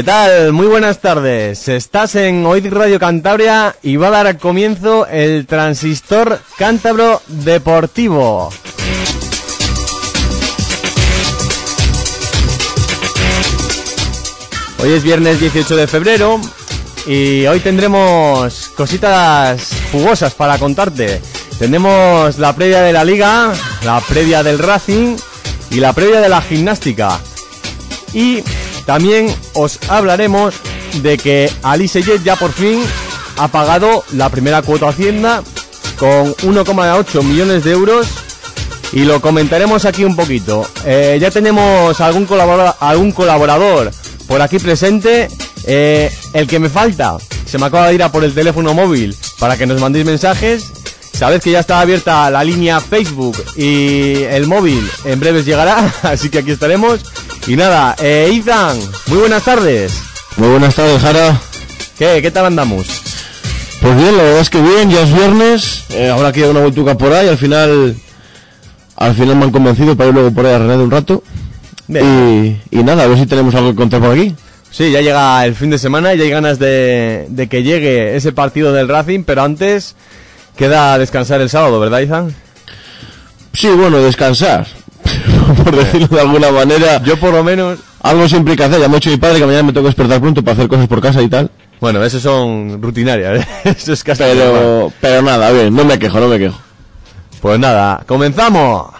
¿Qué tal? Muy buenas tardes. Estás en Oid Radio Cantabria y va a dar comienzo el transistor cántabro deportivo. Hoy es viernes 18 de febrero y hoy tendremos cositas jugosas para contarte. Tendremos la previa de la liga, la previa del Racing y la previa de la gimnástica. Y también os hablaremos de que Alice Jet ya por fin ha pagado la primera cuota Hacienda con 1,8 millones de euros y lo comentaremos aquí un poquito. Eh, ya tenemos algún colaborador, algún colaborador por aquí presente. Eh, el que me falta, se me acaba de ir a por el teléfono móvil para que nos mandéis mensajes. Sabéis que ya está abierta la línea Facebook y el móvil en breves llegará, así que aquí estaremos. Y nada, eh, Ethan, muy buenas tardes. Muy buenas tardes, Jara. ¿Qué? ¿Qué tal andamos? Pues bien, la verdad es que bien, ya es viernes, eh, habrá que dar una vueltuca por ahí, al final al final me han convencido para ir luego por ahí a René de un rato. Y, y nada, a ver si tenemos algo que contar por aquí. Sí, ya llega el fin de semana y ya hay ganas de, de que llegue ese partido del Racing, pero antes queda descansar el sábado, ¿verdad, Ethan? Sí, bueno, descansar. por decirlo de alguna manera. Yo por lo menos... Algo siempre hay que hacer. Ya me ha dicho mi padre que mañana me tengo que despertar pronto para hacer cosas por casa y tal. Bueno, eso son rutinarias, ¿eh? eso es casi Pero, pero nada, bien, no me quejo, no me quejo. Pues nada, comenzamos.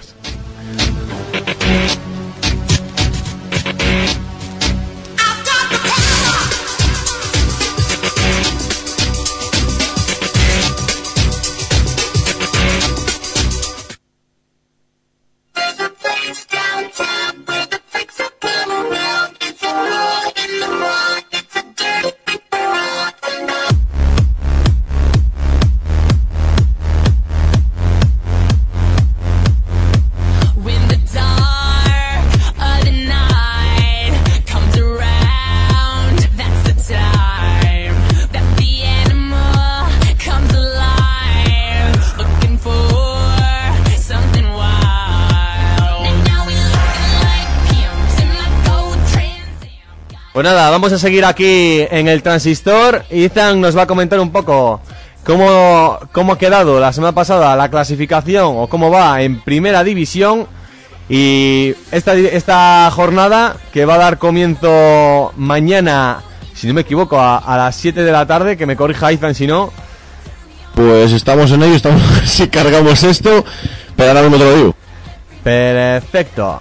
Nada, vamos a seguir aquí en el transistor. Ethan nos va a comentar un poco cómo, cómo ha quedado la semana pasada la clasificación o cómo va en primera división. Y esta, esta jornada que va a dar comienzo mañana, si no me equivoco, a, a las 7 de la tarde, que me corrija Ethan si no. Pues estamos en ello, estamos si cargamos esto, pero ahora mismo te lo digo. Perfecto.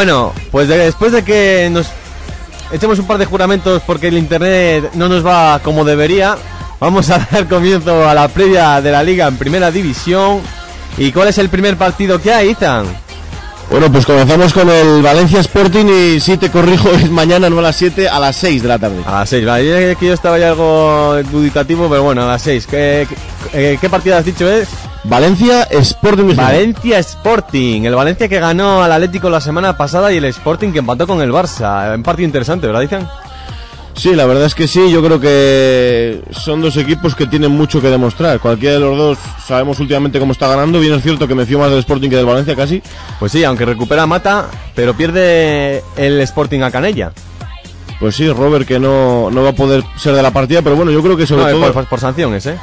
Bueno, pues de- después de que nos echemos un par de juramentos porque el internet no nos va como debería, vamos a dar comienzo a la previa de la liga en primera división. ¿Y cuál es el primer partido que hay, Ethan? Bueno, pues comenzamos con el Valencia Sporting y si te corrijo es mañana no a las 7, a las 6 de la tarde. A las 6, vale, que yo estaba ya algo duditativo, pero bueno, a las 6. ¿Qué, qué, qué partido has dicho es? Valencia Sporting de Gijón. Valencia Sporting, el Valencia que ganó al Atlético la semana pasada y el Sporting que empató con el Barça. Un partido interesante, ¿verdad, Ethan? Sí, la verdad es que sí, yo creo que son dos equipos que tienen mucho que demostrar. Cualquiera de los dos sabemos últimamente cómo está ganando. Bien es cierto que me fío más del Sporting que del Valencia casi. Pues sí, aunque recupera a Mata, pero pierde el Sporting a Canella. Pues sí, Robert que no, no va a poder ser de la partida, pero bueno, yo creo que sobre No, todo... por, por sanciones, ¿eh?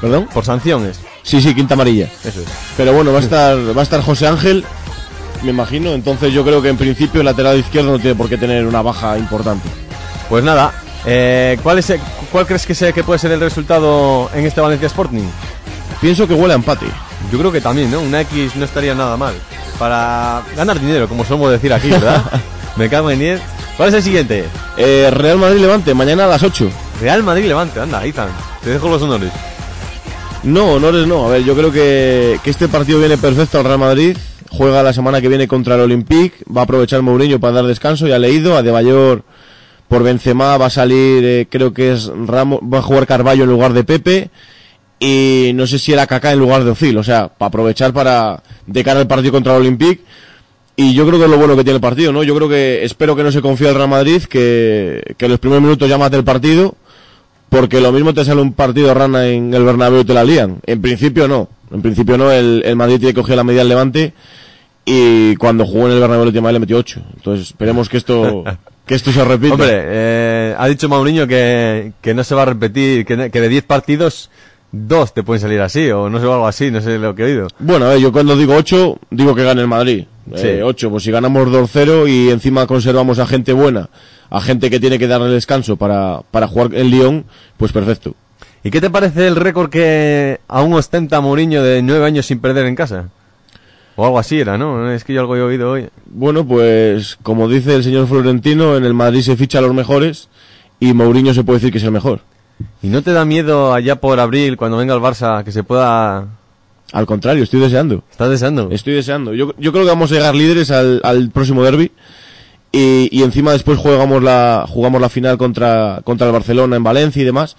¿Perdón? Por sanciones. Sí, sí, quinta amarilla. Eso es. Pero bueno, va a estar, va a estar José Ángel, me imagino. Entonces yo creo que en principio el lateral izquierdo no tiene por qué tener una baja importante. Pues nada, eh, ¿cuál, es, el- ¿cuál crees que, sea, que puede ser el resultado en este Valencia Sporting? Pienso que huele a empate. Yo creo que también, ¿no? Una X no estaría nada mal. Para ganar dinero, como solemos decir aquí, ¿verdad? Me cago en 10. ¿Cuál es el siguiente? Eh, Real Madrid Levante, mañana a las 8. Real Madrid Levante, anda, Ethan. Te dejo los honores. No, honores no. A ver, yo creo que, que este partido viene perfecto al Real Madrid. Juega la semana que viene contra el Olympique. Va a aprovechar Mourinho para dar descanso. Ya leído. A De Bayor por Benzema va a salir, eh, creo que es Ramos. Va a jugar Carballo en lugar de Pepe. Y no sé si era Kaká en lugar de Ozil. O sea, para aprovechar para de cara al partido contra el Olympique. Y yo creo que es lo bueno que tiene el partido, ¿no? Yo creo que espero que no se confíe el Real Madrid, que, que los primeros minutos ya mate el partido, porque lo mismo te sale un partido rana en el Bernabéu y te la lían. En principio no, en principio no, el, el Madrid tiene que coger la medida del Levante y cuando jugó en el Bernabéu la última vez le metió 8. Entonces esperemos que esto, que esto se repita. Hombre, eh, ha dicho Mauriño que, que no se va a repetir, que, que de 10 partidos, dos te pueden salir así, o no sé, o algo así, no sé lo que he oído. Bueno, a ver, yo cuando digo 8, digo que gane el Madrid. Sí. 8, pues si ganamos 2-0 y encima conservamos a gente buena, a gente que tiene que darle descanso para, para jugar en Lyon, pues perfecto. ¿Y qué te parece el récord que aún ostenta Mourinho de 9 años sin perder en casa? O algo así era, ¿no? Es que yo algo he oído hoy. Bueno, pues como dice el señor Florentino, en el Madrid se ficha a los mejores y Mourinho se puede decir que es el mejor. ¿Y no te da miedo allá por abril, cuando venga el Barça, que se pueda... Al contrario, estoy deseando. ¿Estás deseando? Estoy deseando. Yo, yo creo que vamos a llegar líderes al, al próximo derby. Y, y encima después jugamos la, jugamos la final contra, contra el Barcelona en Valencia y demás.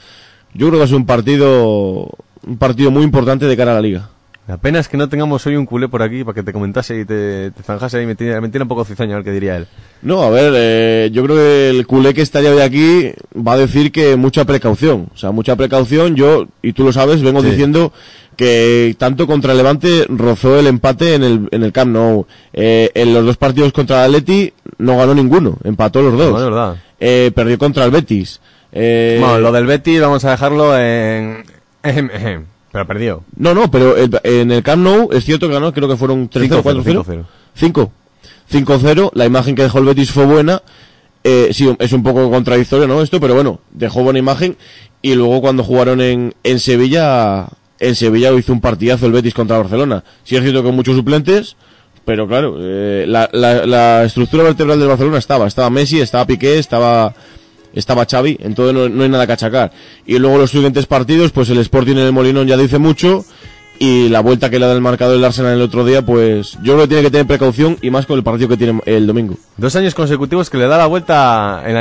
Yo creo que ser un partido, un partido muy importante de cara a la liga. La pena es que no tengamos hoy un culé por aquí para que te comentase y te, te zanjase y me tiene un poco cizaño a ver qué diría él. No, a ver, eh, yo creo que el culé que estaría hoy aquí va a decir que mucha precaución. O sea, mucha precaución. Yo, y tú lo sabes, vengo Sí. diciendo que tanto contra Levante rozó el empate en el, en el Camp Nou. Eh, en los dos partidos contra el Atleti no ganó ninguno, empató los dos. No, verdad. Eh, perdió contra el Betis. Eh, Bueno, lo del Betty vamos a dejarlo en... Pero perdió. No, no, pero el- en el Camp Nou es cierto que ganó, creo que fueron 3-0, 5-0, 4-0. 5. 5-0, la imagen que dejó el Betis fue buena. Eh, sí, es un poco contradictorio, ¿no? Esto, pero bueno, dejó buena imagen. Y luego cuando jugaron en, en Sevilla, en Sevilla hizo un partidazo el Betis contra Barcelona. Sí es cierto que muchos suplentes, pero claro, eh, la, estructura vertebral del Barcelona estaba. Estaba Messi, estaba Piqué, estaba, estaba Xavi, entonces no, no hay nada que achacar. Y luego los siguientes partidos, pues el Sporting en el Molinón ya dice mucho. Y la vuelta que le da el marcador el Arsenal el otro día, pues yo creo que tiene que tener precaución y más con el partido que tiene el domingo. Dos años consecutivos que le da la vuelta en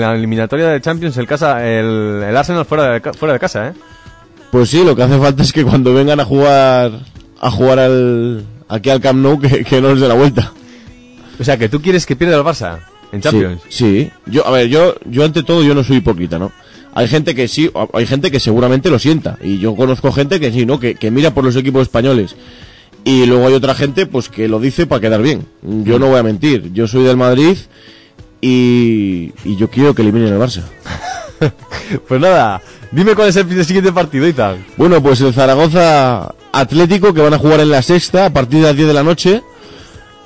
la, eliminatoria de Champions el, casa, el, Arsenal fuera de, fuera de casa, ¿eh? Pues sí, lo que hace falta es que cuando vengan a jugar a jugar al aquí al Camp Nou que, que no les dé la vuelta. O sea, que tú quieres que pierda el Barça en Champions. Sí, sí. Yo a ver, yo yo ante todo yo no soy hipócrita, ¿no? Hay gente que sí, hay gente que seguramente lo sienta y yo conozco gente que sí, ¿no? Que, que mira por los equipos españoles. Y luego hay otra gente pues que lo dice para quedar bien. Yo no voy a mentir, yo soy del Madrid y, y yo quiero que eliminen el Barça. Pues nada, dime cuál es el siguiente partido y tal. Bueno, pues el Zaragoza Atlético que van a jugar en la sexta a partir de las 10 de la noche.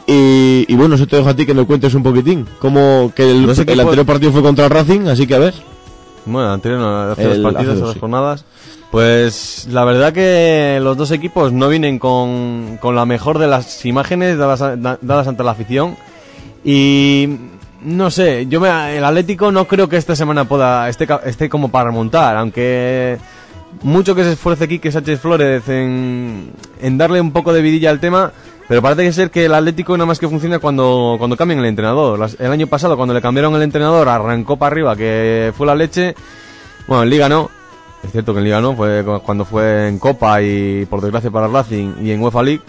Y, y bueno, eso te dejo a ti que me cuentes un poquitín. Como que el, anterior partido fue contra el Racing, así que a ver. Bueno, anterior no, hace El- dos partidos, hace dos, sí. jornadas. Pues la verdad que los dos equipos no vienen con, con la mejor de las imágenes dadas ante la afición. Y no sé, yo me, el Atlético no creo que esta semana pueda esté, esté como para remontar, aunque mucho que se esfuerce Quique Sánchez Flores en, en darle un poco de vidilla al tema, pero parece que ser que el Atlético nada más que funciona cuando, cuando cambian el entrenador. El año pasado, cuando le cambiaron el entrenador, arrancó para arriba, que fue la leche. Bueno, en Liga no. Es cierto que en Liga no, fue cu- cuando fue en Copa y por desgracia para Racing y en UEFA League.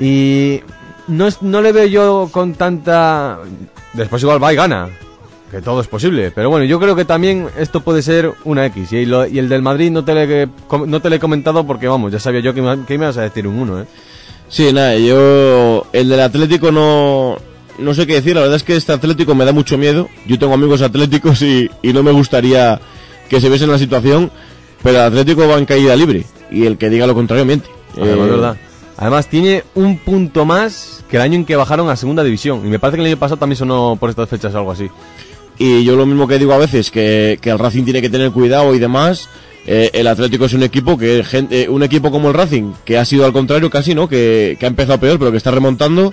Y no, es- no le veo yo con tanta... Después igual va y gana. Que todo es posible. Pero bueno, yo creo que también esto puede ser una X. Y, lo- y el del Madrid no te, le, no te le he comentado porque, vamos, ya sabía yo que me, que me ibas a decir un 1, ¿eh? Sí, nada, yo. El del Atlético no. No sé qué decir, la verdad es que este Atlético me da mucho miedo. Yo tengo amigos atléticos y, y no me gustaría que se viese en la situación. Pero el Atlético va en caída libre. Y el que diga lo contrario miente. Además, Eh, verdad. Además, tiene un punto más que el año en que bajaron a segunda división. Y me parece que el año pasado también sonó por estas fechas algo así. Y yo lo mismo que digo a veces, que, que el Racing tiene que tener cuidado y demás. eh, el Atlético es un equipo que gente, un equipo como el Racing, que ha sido al contrario casi, ¿no? Que, que ha empezado peor, pero que está remontando.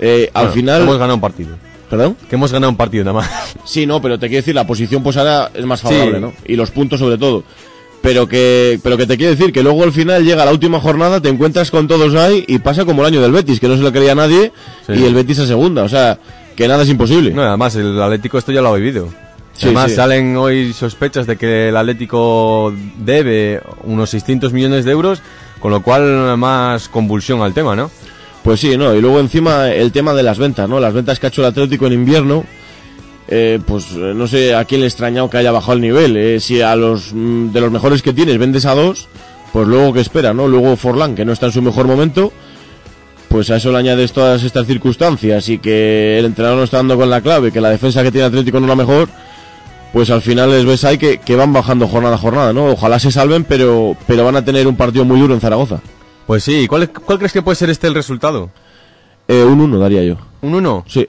eh, al final. Hemos ganado un partido. ¿Perdón? Que hemos ganado un partido nada más. Sí, no, pero te quiero decir, la posición pues ahora es más favorable, Sí. ¿no? Y los puntos sobre todo. Pero que, pero que te quiero decir que luego al final llega la última jornada, te encuentras con todos ahí y pasa como el año del Betis, que no se lo creía nadie, Sí. y el Betis a segunda. O sea, que nada es imposible. No, además, el Atlético esto ya lo ha vivido. Sí, además, sí. salen hoy sospechas de que el Atlético debe unos 600 millones de euros, con lo cual más convulsión al tema, ¿no? Pues sí, no, y luego encima el tema de las ventas, ¿no? Las ventas que ha hecho el Atlético en invierno, eh, pues eh, no sé a quién le ha extrañado que haya bajado el nivel. eh. si a los mm, de los mejores que tienes vendes a dos, pues luego que espera, ¿no? Luego Forlán, que no está en su mejor momento, pues a eso le añades todas estas circunstancias y que el entrenador no está dando con la clave, que la defensa que tiene Atlético no es la mejor, pues al final les ves ahí que, que van bajando jornada a jornada, ¿no? Ojalá se salven, pero, pero van a tener un partido muy duro en Zaragoza. Pues sí, ¿cuál, cuál crees que puede ser este el resultado? Eh, un 1 daría yo. ¿Un 1? Sí.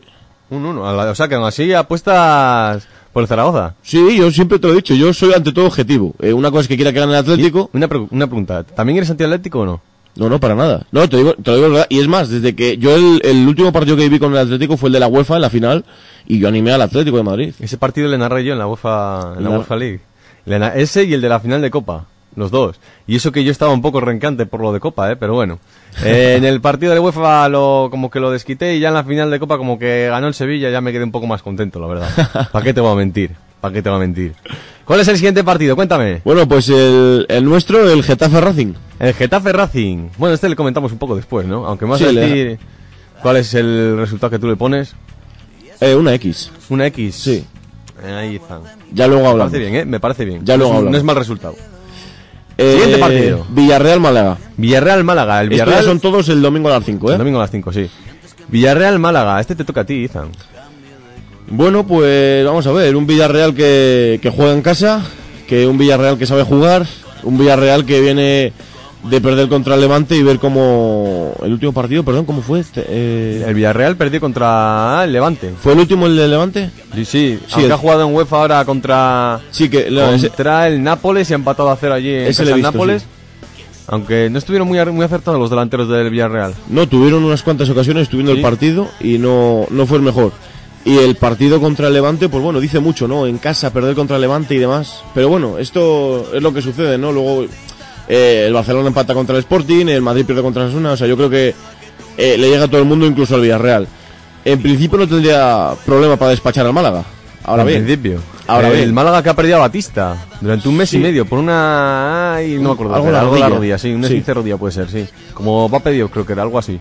Un 1. O sea, que aún así apuestas por el Zaragoza. Sí, yo siempre te lo he dicho, yo soy ante todo objetivo. Eh, una cosa es que quiera que gane el Atlético. Una, pre- una pregunta, ¿también eres antiatlético o no? No, no, para nada. No, te digo, te lo digo verdad. Y es más, desde que yo el, el último partido que vi con el Atlético fue el de la UEFA en la final y yo animé al Atlético de Madrid. Ese partido le narré yo en la UEFA, en la UEFA League. Le ese y el de la final de Copa, los dos. Y eso que yo estaba un poco rencante por lo de Copa, ¿eh? pero bueno. Eh, en el partido de UEFA lo, como que lo desquité y ya en la final de Copa como que ganó el Sevilla ya me quedé un poco más contento, la verdad. ¿Para qué te voy a mentir? ¿Para qué te voy a mentir? ¿Cuál es el siguiente partido? Cuéntame. Bueno, pues el, el nuestro, el Getafe Racing. El Getafe Racing. Bueno, este le comentamos un poco después, ¿no? Aunque más Sí, a le- decir cuál es el resultado que tú le pones. Eh, una X. Una X. Sí. Ahí está. Ya luego Me hablamos. parece bien, ¿eh? Me parece bien. Ya luego hablamos. No es mal resultado. Eh, Siguiente partido. Villarreal Málaga. Villarreal Málaga. El Estos ya Villarreal son todos el domingo a las 5, El ¿eh? domingo a las 5, sí. Villarreal Málaga. Este te toca a ti, Izan. Bueno, pues vamos a ver, un Villarreal que, que juega en casa, que un Villarreal que sabe jugar, un Villarreal que viene de perder contra el Levante y ver cómo el último partido, perdón, ¿cómo fue? Este, eh, El Villarreal perdió contra el Levante. ¿Fue el último el de Levante? Sí, sí. Sí, el- ha jugado en UEFA ahora contra, Sí, que ese- contra el Nápoles y ha empatado a cero allí en Ese casa visto, Nápoles. sí. Aunque no estuvieron muy, muy acertados los delanteros del Villarreal. no, tuvieron unas cuantas ocasiones, estuvieron Sí. el partido y no, no fue el mejor. Y el partido contra el Levante, pues bueno, dice mucho, ¿no? En casa, perder contra el Levante y demás. Pero bueno, esto es lo que sucede, ¿no? Luego eh, el Barcelona empata contra el Sporting, el Madrid pierde contra el Osasuna, o sea, yo creo que eh, le llega a todo el mundo, incluso al Villarreal. En principio no tendría problema para despachar al Málaga. Ahora en bien, principio. Ahora Eh, bien. El Málaga que ha perdido a Batista durante un mes Sí. y medio por una. Ay, no me acuerdo. Algo era, de algo de la rodilla. sí. Un Sí. esguince de rodilla puede ser, sí. Como va pedido, creo que era algo así.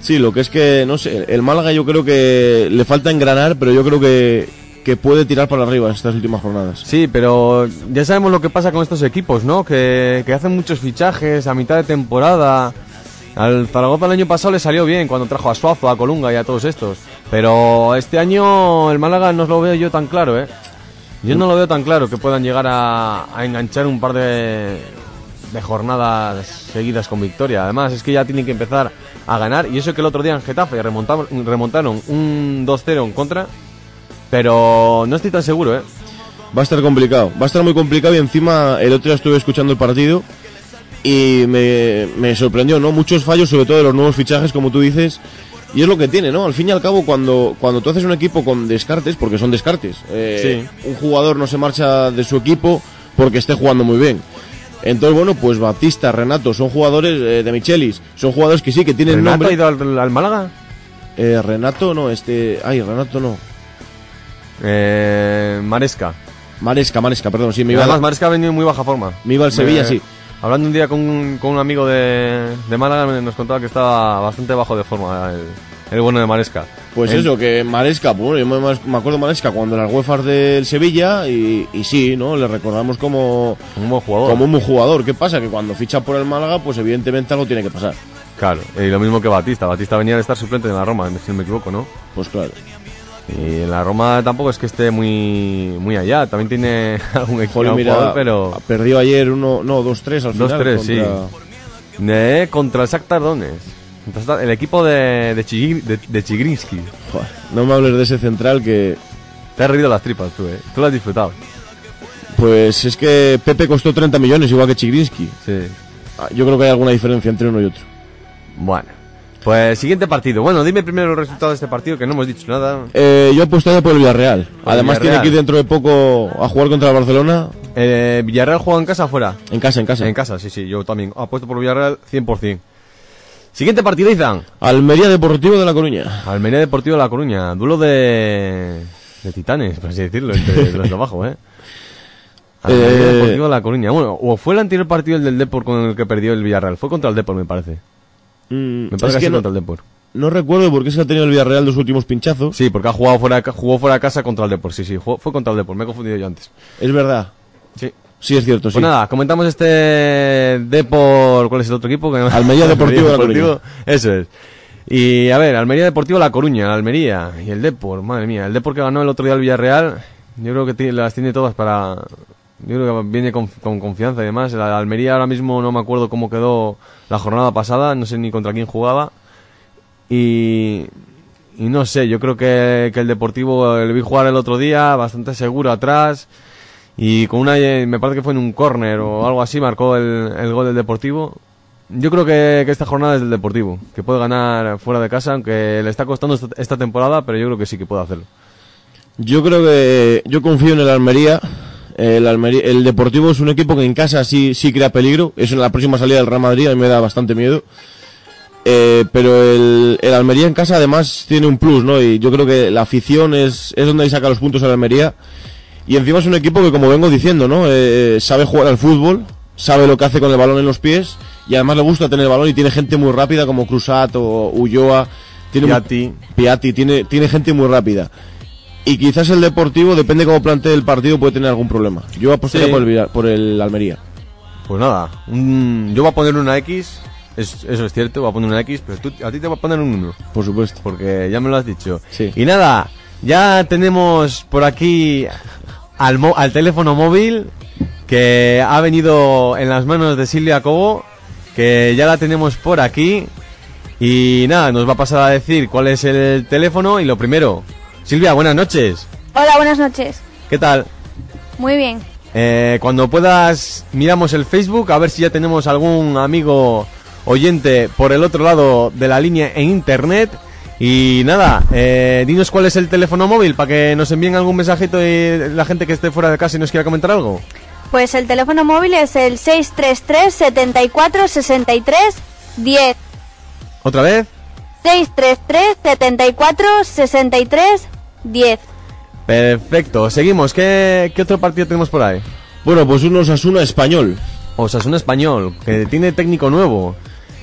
Sí, lo que es que, no sé, el Málaga yo creo que le falta engranar, pero yo creo que, que puede tirar para arriba en estas últimas jornadas. Sí, pero ya sabemos lo que pasa con estos equipos, ¿no? Que, que hacen muchos fichajes a mitad de temporada. Al Zaragoza el año pasado le salió bien cuando trajo a Suazo, a Colunga y a todos estos. Pero este año el Málaga no lo veo yo tan claro, ¿eh? Yo no lo veo tan claro que puedan llegar a, a enganchar un par de, de jornadas seguidas con victoria. Además, es que ya tienen que empezar a ganar. Y eso que el otro día en Getafe remontaron, un 2-0 en contra. Pero no estoy tan seguro, ¿eh? Va a estar complicado, va a estar muy complicado y encima el otro día estuve escuchando el partido y me, me sorprendió, ¿no? Muchos fallos, sobre todo de los nuevos fichajes, como tú dices, Y es lo que tiene, ¿no? Al fin y al cabo, cuando, cuando tú haces un equipo con descartes, porque son descartes, eh, un jugador no se marcha de su equipo porque esté jugando muy bien. Entonces, bueno, pues Batista, Renato, son jugadores eh, de Michelis, son jugadores que sí, que tienen ¿Renato ha nombre. ido al, al Málaga? Eh, Renato, no, este. Ay, Renato no. Eh, Maresca. Maresca, Maresca, perdón, sí, me iba, Además, a- Maresca ha venido en muy baja forma. me iba al Sevilla, Me- sí. Hablando un día con, un- con un amigo de, de Málaga, nos contaba que estaba bastante bajo de forma el, el bueno de Maresca. Pues eso, que Maresca, pues bueno, yo me, me acuerdo de Maresca cuando las UEFAs del Sevilla y, y sí, ¿no? Le recordamos como, Un buen jugador. como un buen jugador. ¿Qué pasa? Que cuando ficha por el Málaga, pues evidentemente algo tiene que pasar. Claro, y lo mismo que Batista. Batista venía de estar suplente en la Roma, si no me equivoco, ¿no? Pues claro. Y la Roma tampoco es que esté muy, muy allá. También tiene algún equipo, pero... perdió ayer uno, no, dos, tres al final. 2-3, contra- sí. De, contra el Shakhtar Donetsk. El equipo de, de, de, de Chigrinsky. Joder, no me hables de ese central que, Te has reído las tripas tú, ¿eh? Tú lo has disfrutado. pues es que Pepe costó 30 millones, igual que Chigrinsky. Sí. Ah, Yo creo que hay alguna diferencia entre uno y otro. Bueno. Pues siguiente partido. Bueno, dime primero el resultado de este partido, que no hemos dicho nada. Eh, yo apostaría por el Villarreal. Por Además tiene que ir dentro de poco a jugar contra el Barcelona. Eh, ¿Villarreal juega en casa o fuera? En casa, en casa. En casa, sí, sí. Yo también apuesto por Villarreal 100%. Siguiente partido, Izan. Almería Deportivo de La Coruña. Almería Deportivo de La Coruña. Duelo de... De titanes, por así decirlo, entre los de abajo, ¿eh? Almería Eh, Deportivo de La Coruña. Bueno, o fue el anterior partido el del Depor con el que perdió el Villarreal. Fue contra el Depor, me parece. Mm, Me parece es que, que no, contra el Depor. no recuerdo porque es que ha tenido el Villarreal dos últimos pinchazos. Sí, porque ha jugado fuera, jugó fuera de casa contra el Depor. Sí, sí, jugó- fue contra el Depor. Me he confundido yo antes. Es verdad. Sí. Sí, es cierto, sí. Pues nada, comentamos este Depor. ¿Cuál es el otro equipo? Almería Deportivo de La Deportivo, Eso es. Y a ver, Almería Deportivo La Coruña, Almería y el Depor, madre mía. El Depor que ganó el otro día al Villarreal, yo creo que las tiene todas para. Yo creo que viene con, con confianza y demás. La Almería ahora mismo no me acuerdo cómo quedó la jornada pasada, no sé ni contra quién jugaba. Y. No sé, yo creo que, que el Deportivo le vi jugar el otro día, bastante seguro atrás. Y con una, eh, me parece que fue en un córner o algo así, marcó el, el gol del Deportivo. Yo creo que, esta jornada es del Deportivo, que puede ganar fuera de casa, aunque le está costando esta temporada, pero yo creo que sí que puede hacerlo. Yo creo que yo confío en el Almería. El, Almería- el Deportivo es un equipo que en casa sí, sí crea peligro. Es en la próxima salida del Real Madrid, a mí me da bastante miedo. Eh, pero el, el Almería en casa además tiene un plus, ¿no? Y yo creo que la afición es, es donde ahí saca los puntos el Almería. Y encima es un equipo que, como vengo diciendo, ¿no? Eh, sabe jugar al fútbol, sabe lo que hace con el balón en los pies y además le gusta tener el balón y tiene gente muy rápida como Cruzat o Ulloa. Tiene Piatti. Piatti, tiene, tiene gente muy rápida. Y quizás el Deportivo, depende cómo plantee el partido, puede tener algún problema. Yo apostaría Sí. por, el, por el Almería. Pues nada, un- yo voy a poner una X, es- eso es cierto, voy a poner una X, pero tú, a ti te voy a poner un 1, Por supuesto. porque ya me lo has dicho. Sí. Y nada, ya tenemos por aquí al, mo- al teléfono móvil que ha venido en las manos de Silvia Cobo, que ya la tenemos por aquí. Y nada, nos va a pasar a decir cuál es el teléfono y lo primero. Silvia, buenas noches. Hola, buenas noches. ¿Qué tal? Muy bien. Eh, cuando puedas, miramos el Facebook a ver si ya tenemos algún amigo oyente por el otro lado de la línea en internet. Y nada, eh, dinos cuál es el teléfono móvil para que nos envíen algún mensajito y la gente que esté fuera de casa y nos quiera comentar algo. Pues el teléfono móvil es el 633 74 63 10. ¿Otra vez? 633 74 63 10. Perfecto, seguimos. ¿Qué, qué otro partido tenemos por ahí? Bueno, pues un Osasuna español. Osasuna Español, que tiene técnico nuevo.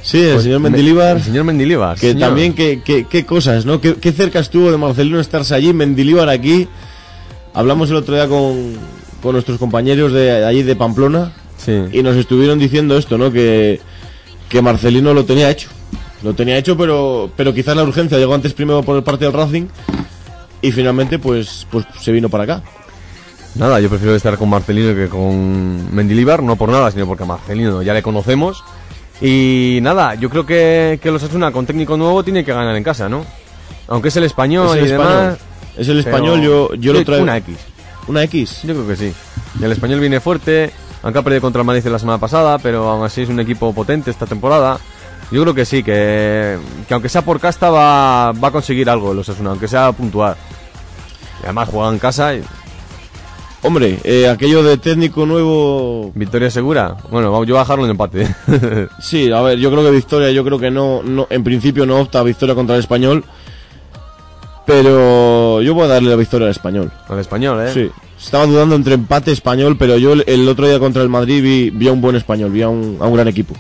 Sí, el Pues señor me- Mendilibar. El señor Mendilibar. Que señor. también, qué qué- qué cosas, ¿no? Qué, qué cerca estuvo de Marcelino estarse allí, Mendilibar aquí. Hablamos el otro día con, con nuestros compañeros de allí de Pamplona Sí. y nos estuvieron diciendo esto, ¿no? Que, que Marcelino lo tenía hecho. Lo tenía hecho, pero, pero quizás la urgencia llegó antes primero por el parte del Racing y finalmente pues, pues se vino para acá. Nada, yo prefiero estar con Marcelino que con Mendilibar, no por nada, sino porque a Marcelino ya le conocemos. Y nada, yo creo que, que los Asuna con técnico nuevo tiene que ganar en casa, ¿no? Aunque es el español es el y español. demás. Es el español, yo, yo lo traigo. Una X. Una X. Yo creo que sí. El español viene fuerte, aunque ha perdido contra el Madrid la semana pasada, pero aún así es un equipo potente esta temporada. Yo creo que sí, que, que aunque sea por casta va, va a conseguir algo los Osasuna, aunque sea puntual. Y además juega en casa y Hombre, eh, aquello de técnico nuevo... victoria segura. Bueno, yo voy a dejarlo en empate. Sí, a ver, yo creo que Victoria, yo creo que no, no en principio no opta a Victoria contra el Español. Pero yo voy a darle la victoria al Español. Al español, ¿eh? Sí. Estaba dudando entre empate español, pero yo el, el otro día contra el Madrid vi, vi a un buen español, vi a un, a un gran equipo.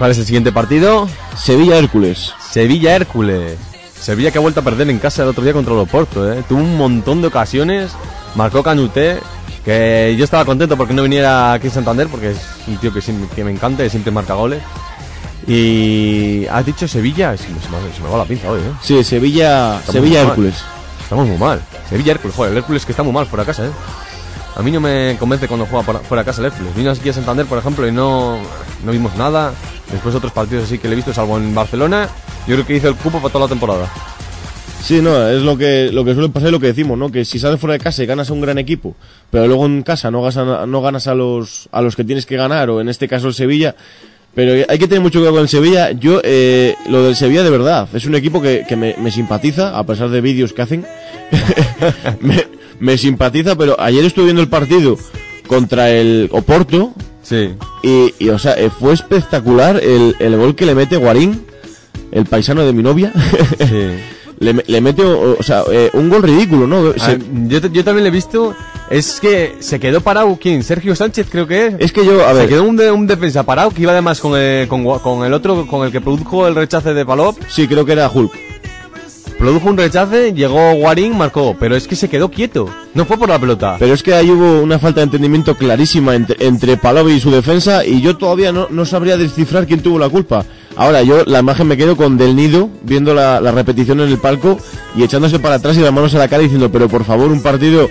¿Cuál es el siguiente partido? Sevilla Hércules. Sevilla Hércules. Sevilla que ha vuelto a perder en casa el otro día contra el Oporto, ¿eh? Tuvo un montón de ocasiones. Marcó Canuté. Que yo estaba contento porque no viniera aquí en Santander, porque es un tío que, siempre- que me encanta y siempre marca goles. Y has dicho Sevilla, se me, se va la pinza hoy, ¿eh? Sí, Sevilla, Estamos Sevilla mal. Hércules. Estamos muy mal. Sevilla Hércules, joder, el Hércules que está muy mal fuera de casa, ¿eh? A mí no me convence cuando juega fuera casa el Hércules. Vino aquí a Santander, por ejemplo, y no, no vimos nada. Después otros partidos así que le he visto, salvo en Barcelona, yo creo que hizo el cupo para toda la temporada. Sí, no, es lo que, lo que suele pasar y lo que decimos, ¿no? Que si sales fuera de casa y ganas a un gran equipo, pero luego en casa no ganas, no ganas a los, a los que tienes que ganar, o en este caso el Sevilla, pero hay que tener mucho cuidado con el Sevilla. Yo, eh, lo del Sevilla de verdad, es un equipo que, que me, me simpatiza, a pesar de vídeos que hacen. me, me simpatiza, pero ayer estuve viendo el partido contra el Oporto, Sí. y, y, o sea, fue espectacular el, el gol que le mete Guarín, el paisano de mi novia. Sí. le, me- le mete, o, o sea, eh, un gol ridículo, ¿no? Se- Ah, yo, también le he visto. Es que se quedó parado, ¿quién? Sergio Sánchez, creo que es. es que yo, a se ver, quedó un, de- un defensa parado que iba además con el, con, con el otro, con el que produjo el rechace de Palop. sí, creo que era Hulk. Produjo un rechace, llegó Guarín, marcó. Pero es que se quedó quieto. No fue por la pelota. Pero es que ahí hubo una falta de entendimiento clarísima entre, entre Palovi y su defensa y yo todavía no, no sabría descifrar quién tuvo la culpa. Ahora, yo la imagen me quedo con Del Nido viendo la, la repetición en el palco y echándose para atrás y las manos a la cara diciendo, pero por favor, un partido...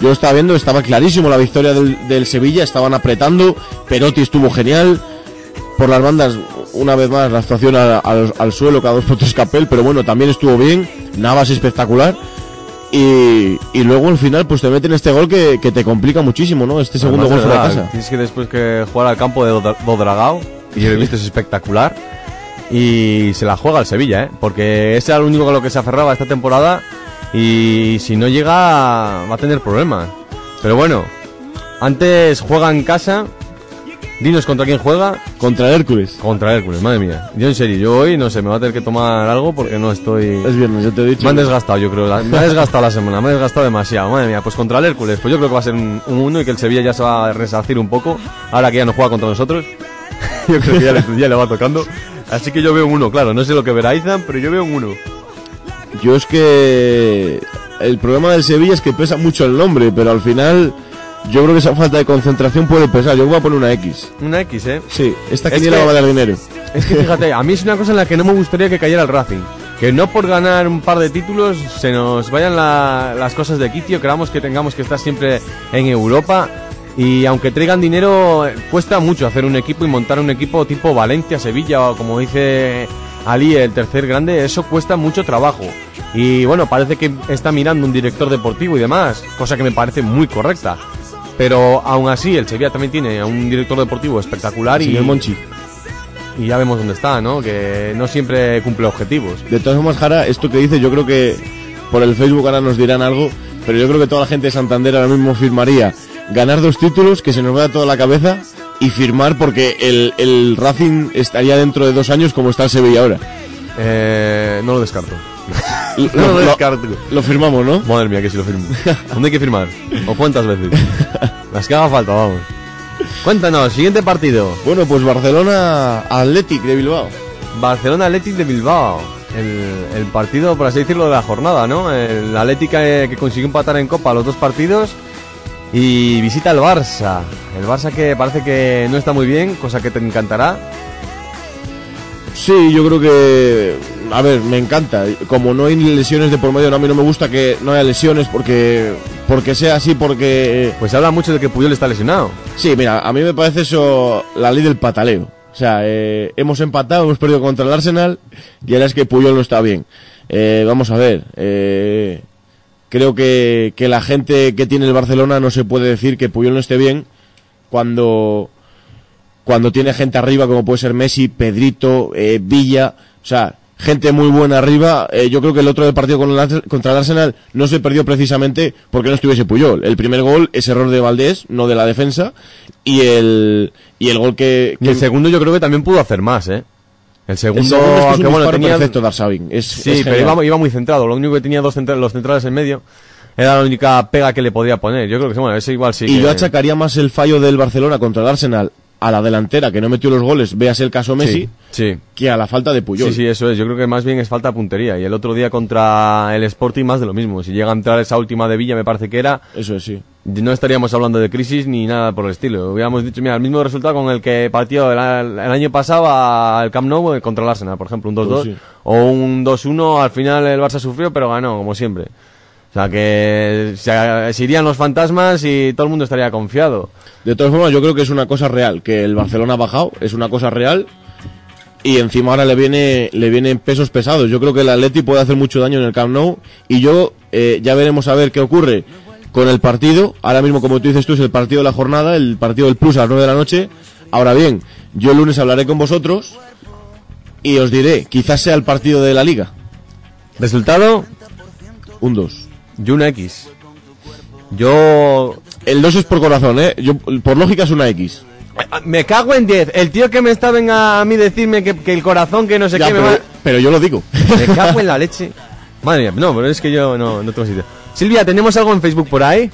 Yo estaba viendo, estaba clarísimo la victoria del, del Sevilla, estaban apretando, Perotti estuvo genial, por las bandas, una vez más, la actuación a- al, al suelo, cada dos por tres capel, pero bueno, también estuvo bien, Navas espectacular. Y, y luego al final, pues te meten este gol que, que te complica muchísimo, ¿no? Este segundo Además, gol de fuera de verdad, casa. Tienes que después que jugar al campo de Dodra- Dodragao, y yo lo he visto, es espectacular. Y se la juega al Sevilla, ¿eh? Porque ese era lo único con lo que se aferraba esta temporada. Y si no llega, va a tener problemas. Pero bueno, antes juega en casa. Dinos contra quién juega. Contra Hércules. Contra Hércules, madre mía. Yo en serio, yo hoy no sé, me va a tener que tomar algo porque no estoy. Es viernes, yo te he dicho. Me han desgastado, yo creo. la- Me ha desgastado la semana, me ha desgastado demasiado. Madre mía, pues contra el Hércules, pues yo creo que va a ser un 1 y que el Sevilla ya se va a resarcir un poco. Ahora que ya no juega contra nosotros. yo creo que ya le, ya le va tocando. Así que yo veo un 1, claro. No sé lo que verá Izan, pero yo veo un 1. Yo es que el problema del Sevilla es que pesa mucho el nombre, pero al final yo creo que esa falta de concentración puede pesar. Yo voy a poner una X. Una X, ¿eh? Sí, esta Es que- va a valer dinero. Es que fíjate, a mí es una cosa en la que no me gustaría que cayera el Racing. Que no por ganar un par de títulos se nos vayan la- las cosas de quicio, creamos que tengamos que estar siempre en Europa. Y aunque traigan dinero, cuesta mucho hacer un equipo y montar un equipo tipo Valencia, Sevilla o como dice Ali, el tercer grande, eso cuesta mucho trabajo. Y bueno, parece que está mirando un director deportivo y demás, cosa que me parece muy correcta. Pero aún así, el Sevilla también tiene a un director deportivo espectacular y, Señor Monchi. y ya vemos dónde está, ¿no? Que no siempre cumple objetivos. De todas formas, Jara, esto que dice, yo creo que por el Facebook ahora nos dirán algo, pero yo creo que toda la gente de Santander ahora mismo firmaría ganar dos títulos, que se nos vaya toda la cabeza, y firmar porque el, el Racing estaría dentro de dos años como está el Sevilla ahora. Eh, no lo descarto. Lo, lo lo- firmamos, ¿no? Madre mía, que si lo firmo. ¿Dónde hay que firmar? ¿O cuántas veces? Las que haga falta, vamos. Cuéntanos, siguiente partido. Bueno, pues Barcelona Athletic de Bilbao. Barcelona Athletic de Bilbao. El, el partido, por así decirlo, de la jornada, ¿no? El Athletic eh, que consiguió empatar en Copa los dos partidos. Y visita al Barça. El Barça que parece que no está muy bien, cosa que te encantará. Sí, yo creo que. A ver, me encanta. Como no hay lesiones de por medio, no, a mí no me gusta que no haya lesiones porque. Porque sea así, porque. Pues se habla mucho de que Puyol está lesionado. Sí, mira, a mí me parece eso la ley del pataleo. O sea, eh, hemos empatado, hemos perdido contra el Arsenal y ahora es que Puyol no está bien. Eh, vamos a ver. eh, creo que, que la gente que tiene el Barcelona no se puede decir que Puyol no esté bien cuando, cuando tiene gente arriba como puede ser Messi, Pedrito, eh, Villa, o sea, gente muy buena arriba. Eh, yo creo que el otro del partido con el contra el Arsenal no se perdió precisamente porque no estuviese Puyol. El primer gol es error de Valdés, no de la defensa, y el, y el gol que... Y el segundo yo creo que también pudo hacer más, ¿eh? El segundo, el segundo es que bueno, tenía... perfecto. Es, Sí, es pero iba, iba muy centrado. Lo único que tenía dos centra- los centrales en medio era la única pega que le podía poner. Yo creo que bueno, ese igual sí. Y que- yo achacaría más el fallo del Barcelona contra el Arsenal a la delantera que no metió los goles, veas el caso Messi, Sí, sí. que a la falta de Puyol. Sí, sí, eso es. Yo creo que más bien es falta de puntería. Y el otro día contra el Sporting más de lo mismo. Si llega a entrar esa última de Villa, me parece que era, Eso es, sí. no estaríamos hablando de crisis ni nada por el estilo. Hubiéramos dicho, mira, el mismo resultado con el que partió el, el año pasado al Camp Nou contra el Arsenal, por ejemplo, un 2-2 Pues sí. o un 2-1. Al final el Barça sufrió, pero ganó, como siempre. O sea que se, irían los fantasmas y todo el mundo estaría confiado. De todas formas, yo creo que es una cosa real, que el Barcelona ha bajado, es una cosa real. Y encima ahora le viene le vienen pesos pesados. Yo creo que el Atleti puede hacer mucho daño en el Camp Nou. Y yo eh, ya veremos a ver qué ocurre con el partido. Ahora mismo, como tú dices tú, es el partido de la jornada, el partido del Plus a las 9 de la noche. Ahora bien, yo el lunes hablaré con vosotros y os diré, quizás sea el partido de la Liga. Resultado, Un 2. Y una X. Yo El 2 es por corazón, ¿eh? Yo, por lógica es una X. Me cago en 10. El tío que me está venga a mí decirme que, que el corazón, que no sé Ya, qué, me pero, va... pero yo lo digo. Me cago en la leche. Madre mía, no, pero es que yo no, no tengo sitio. Silvia, ¿tenemos algo en Facebook por ahí?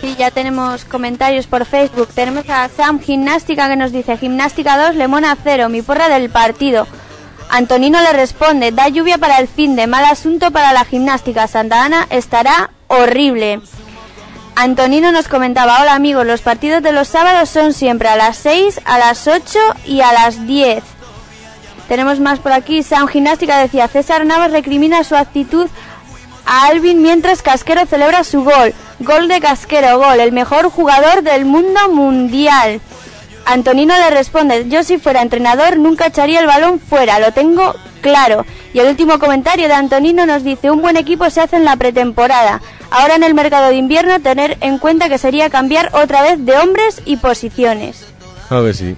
Sí, ya tenemos comentarios por Facebook. Tenemos a Sam Gimnástica que nos dice Gimnástica 2, Lemona 0, mi porra del partido. Antonino le responde, da lluvia para el fin de mal asunto para la gimnástica. Santa Ana estará horrible. Antonino nos comentaba, hola amigos, los partidos de los sábados son siempre a las 6, a las 8 y a las 10. Tenemos más por aquí. Sam Gimnástica decía, César Navas recrimina su actitud a Alvin mientras Casquero celebra su gol. Gol de Casquero, gol, el mejor jugador del mundo mundial. Antonino le responde, yo si fuera entrenador nunca echaría el balón fuera, lo tengo claro. Y el último comentario de Antonino nos dice, un buen equipo se hace en la pretemporada. Ahora en el mercado de invierno tener en cuenta que sería cambiar otra vez de hombres y posiciones. Claro que sí.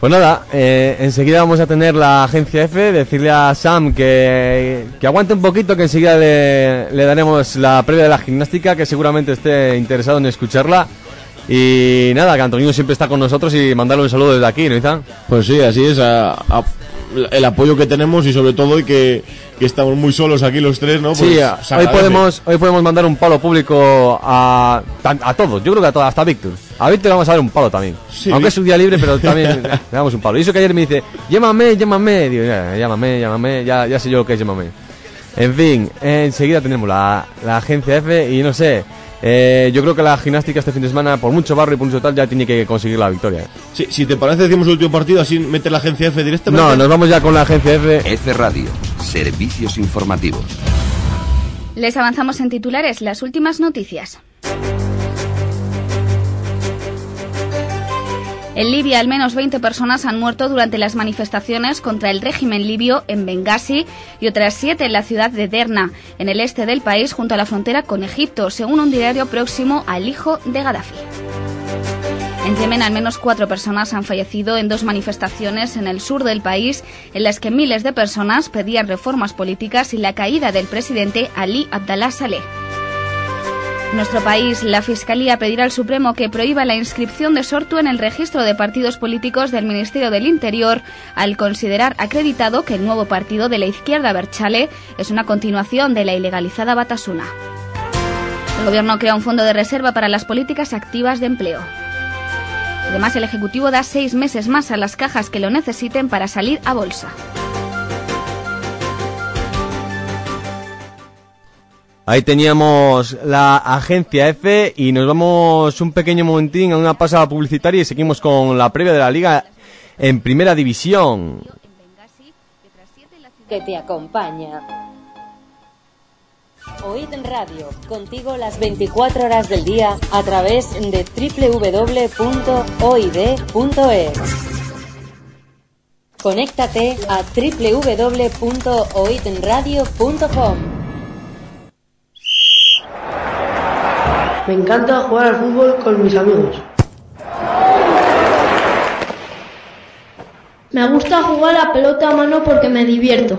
Pues nada, eh, enseguida vamos a tener la agencia F, decirle a Sam que, que aguante un poquito, que enseguida le, le daremos la previa de la gimnástica, que seguramente esté interesado en escucharla. Y nada, que Antonino siempre está con nosotros y mandarle un saludo desde aquí, ¿no, Izan? Pues sí, así es. a- a- el apoyo que tenemos y sobre todo hoy que, que estamos muy solos aquí los tres, ¿no? Pues Sí, se hoy podemos, hoy podemos mandar un palo público a, a todos, yo creo que a todos, hasta a Víctor. A Víctor le vamos a dar un palo también. Sí, Aunque es su día libre, pero también le damos un palo. Y eso que ayer me dice, llámame, llámame. Digo, "Ya, llámame, llámame, ya, ya sé yo lo que es llámame. En fin, enseguida tenemos la, la agencia F y no sé. Eh, yo creo que la gimnástica este fin de semana, por mucho barro y por mucho tal, ya tiene que conseguir la victoria. Sí, si te parece, decimos el último partido, así mete la agencia F directamente. No, nos vamos ya con la agencia F. F Radio, servicios informativos. Les avanzamos en titulares las últimas noticias. En Libia, al menos 20 personas han muerto durante las manifestaciones contra el régimen libio en Benghazi y otras 7 en la ciudad de Derna, en el este del país, junto a la frontera con Egipto, según un diario próximo al hijo de Gaddafi. En Yemen, al menos cuatro personas han fallecido en dos manifestaciones en el sur del país, en las que miles de personas pedían reformas políticas y la caída del presidente Ali Abdallah Saleh. Nuestro país, la Fiscalía pedirá al Supremo que prohíba la inscripción de Sortu en el registro de partidos políticos del Ministerio del Interior, al considerar acreditado que el nuevo partido de la izquierda Berchale es una continuación de la ilegalizada Batasuna. El Gobierno crea un fondo de reserva para las políticas activas de empleo. Además, el Ejecutivo da seis meses más a las cajas que lo necesiten para salir a bolsa. Ahí teníamos la agencia F y nos vamos un pequeño momentín a una pasada publicitaria y seguimos con la previa de la liga en primera división. que te acompaña. Oíd radio, contigo las 24 horas del día a través de www.oid.es. Conéctate a www.oidenradio.com. Me encanta jugar al fútbol con mis amigos. Me gusta jugar a pelota a mano porque me divierto.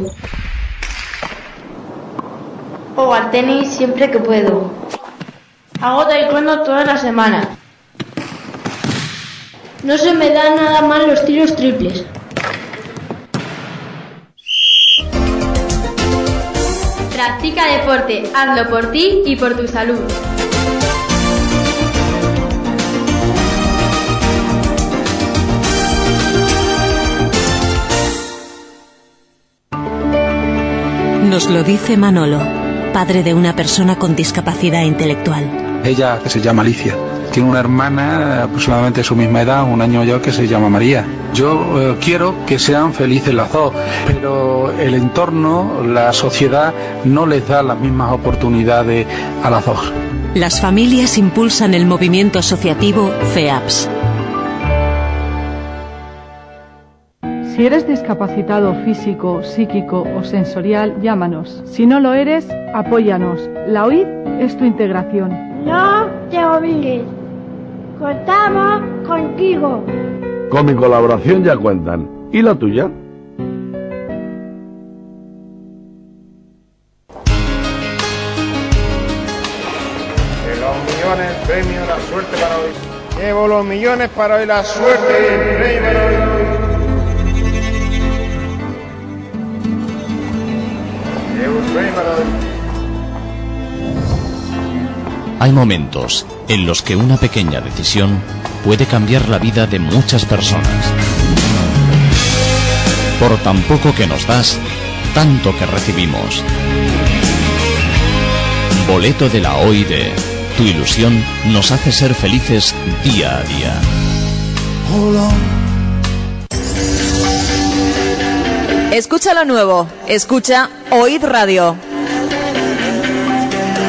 Juego al tenis siempre que puedo. Hago taekwondo toda la semana. No se me dan nada mal los tiros triples. Practica deporte, hazlo por ti y por tu salud. Nos lo dice Manolo, padre de una persona con discapacidad intelectual. Ella, que se llama Alicia, tiene una hermana aproximadamente de su misma edad, un año mayor, que se llama María. Yo eh, quiero que sean felices las dos, pero el entorno, la sociedad, no les da las mismas oportunidades a las dos. Las familias impulsan el movimiento asociativo FEAPS. Si eres discapacitado físico, psíquico o sensorial, llámanos. Si no lo eres, apóyanos. La OID es tu integración. No te obligues. Contamos contigo. Con mi colaboración ya cuentan. ¿Y la tuya? De los millones, premio la suerte para hoy. Llevo los millones para hoy, la suerte y el premio para hoy. Hay momentos en los que una pequeña decisión puede cambiar la vida de muchas personas. Por tan poco que nos das, tanto que recibimos. Boleto de la OID. Tu ilusión nos hace ser felices día a día. Escucha lo nuevo. Escucha Oíd Radio.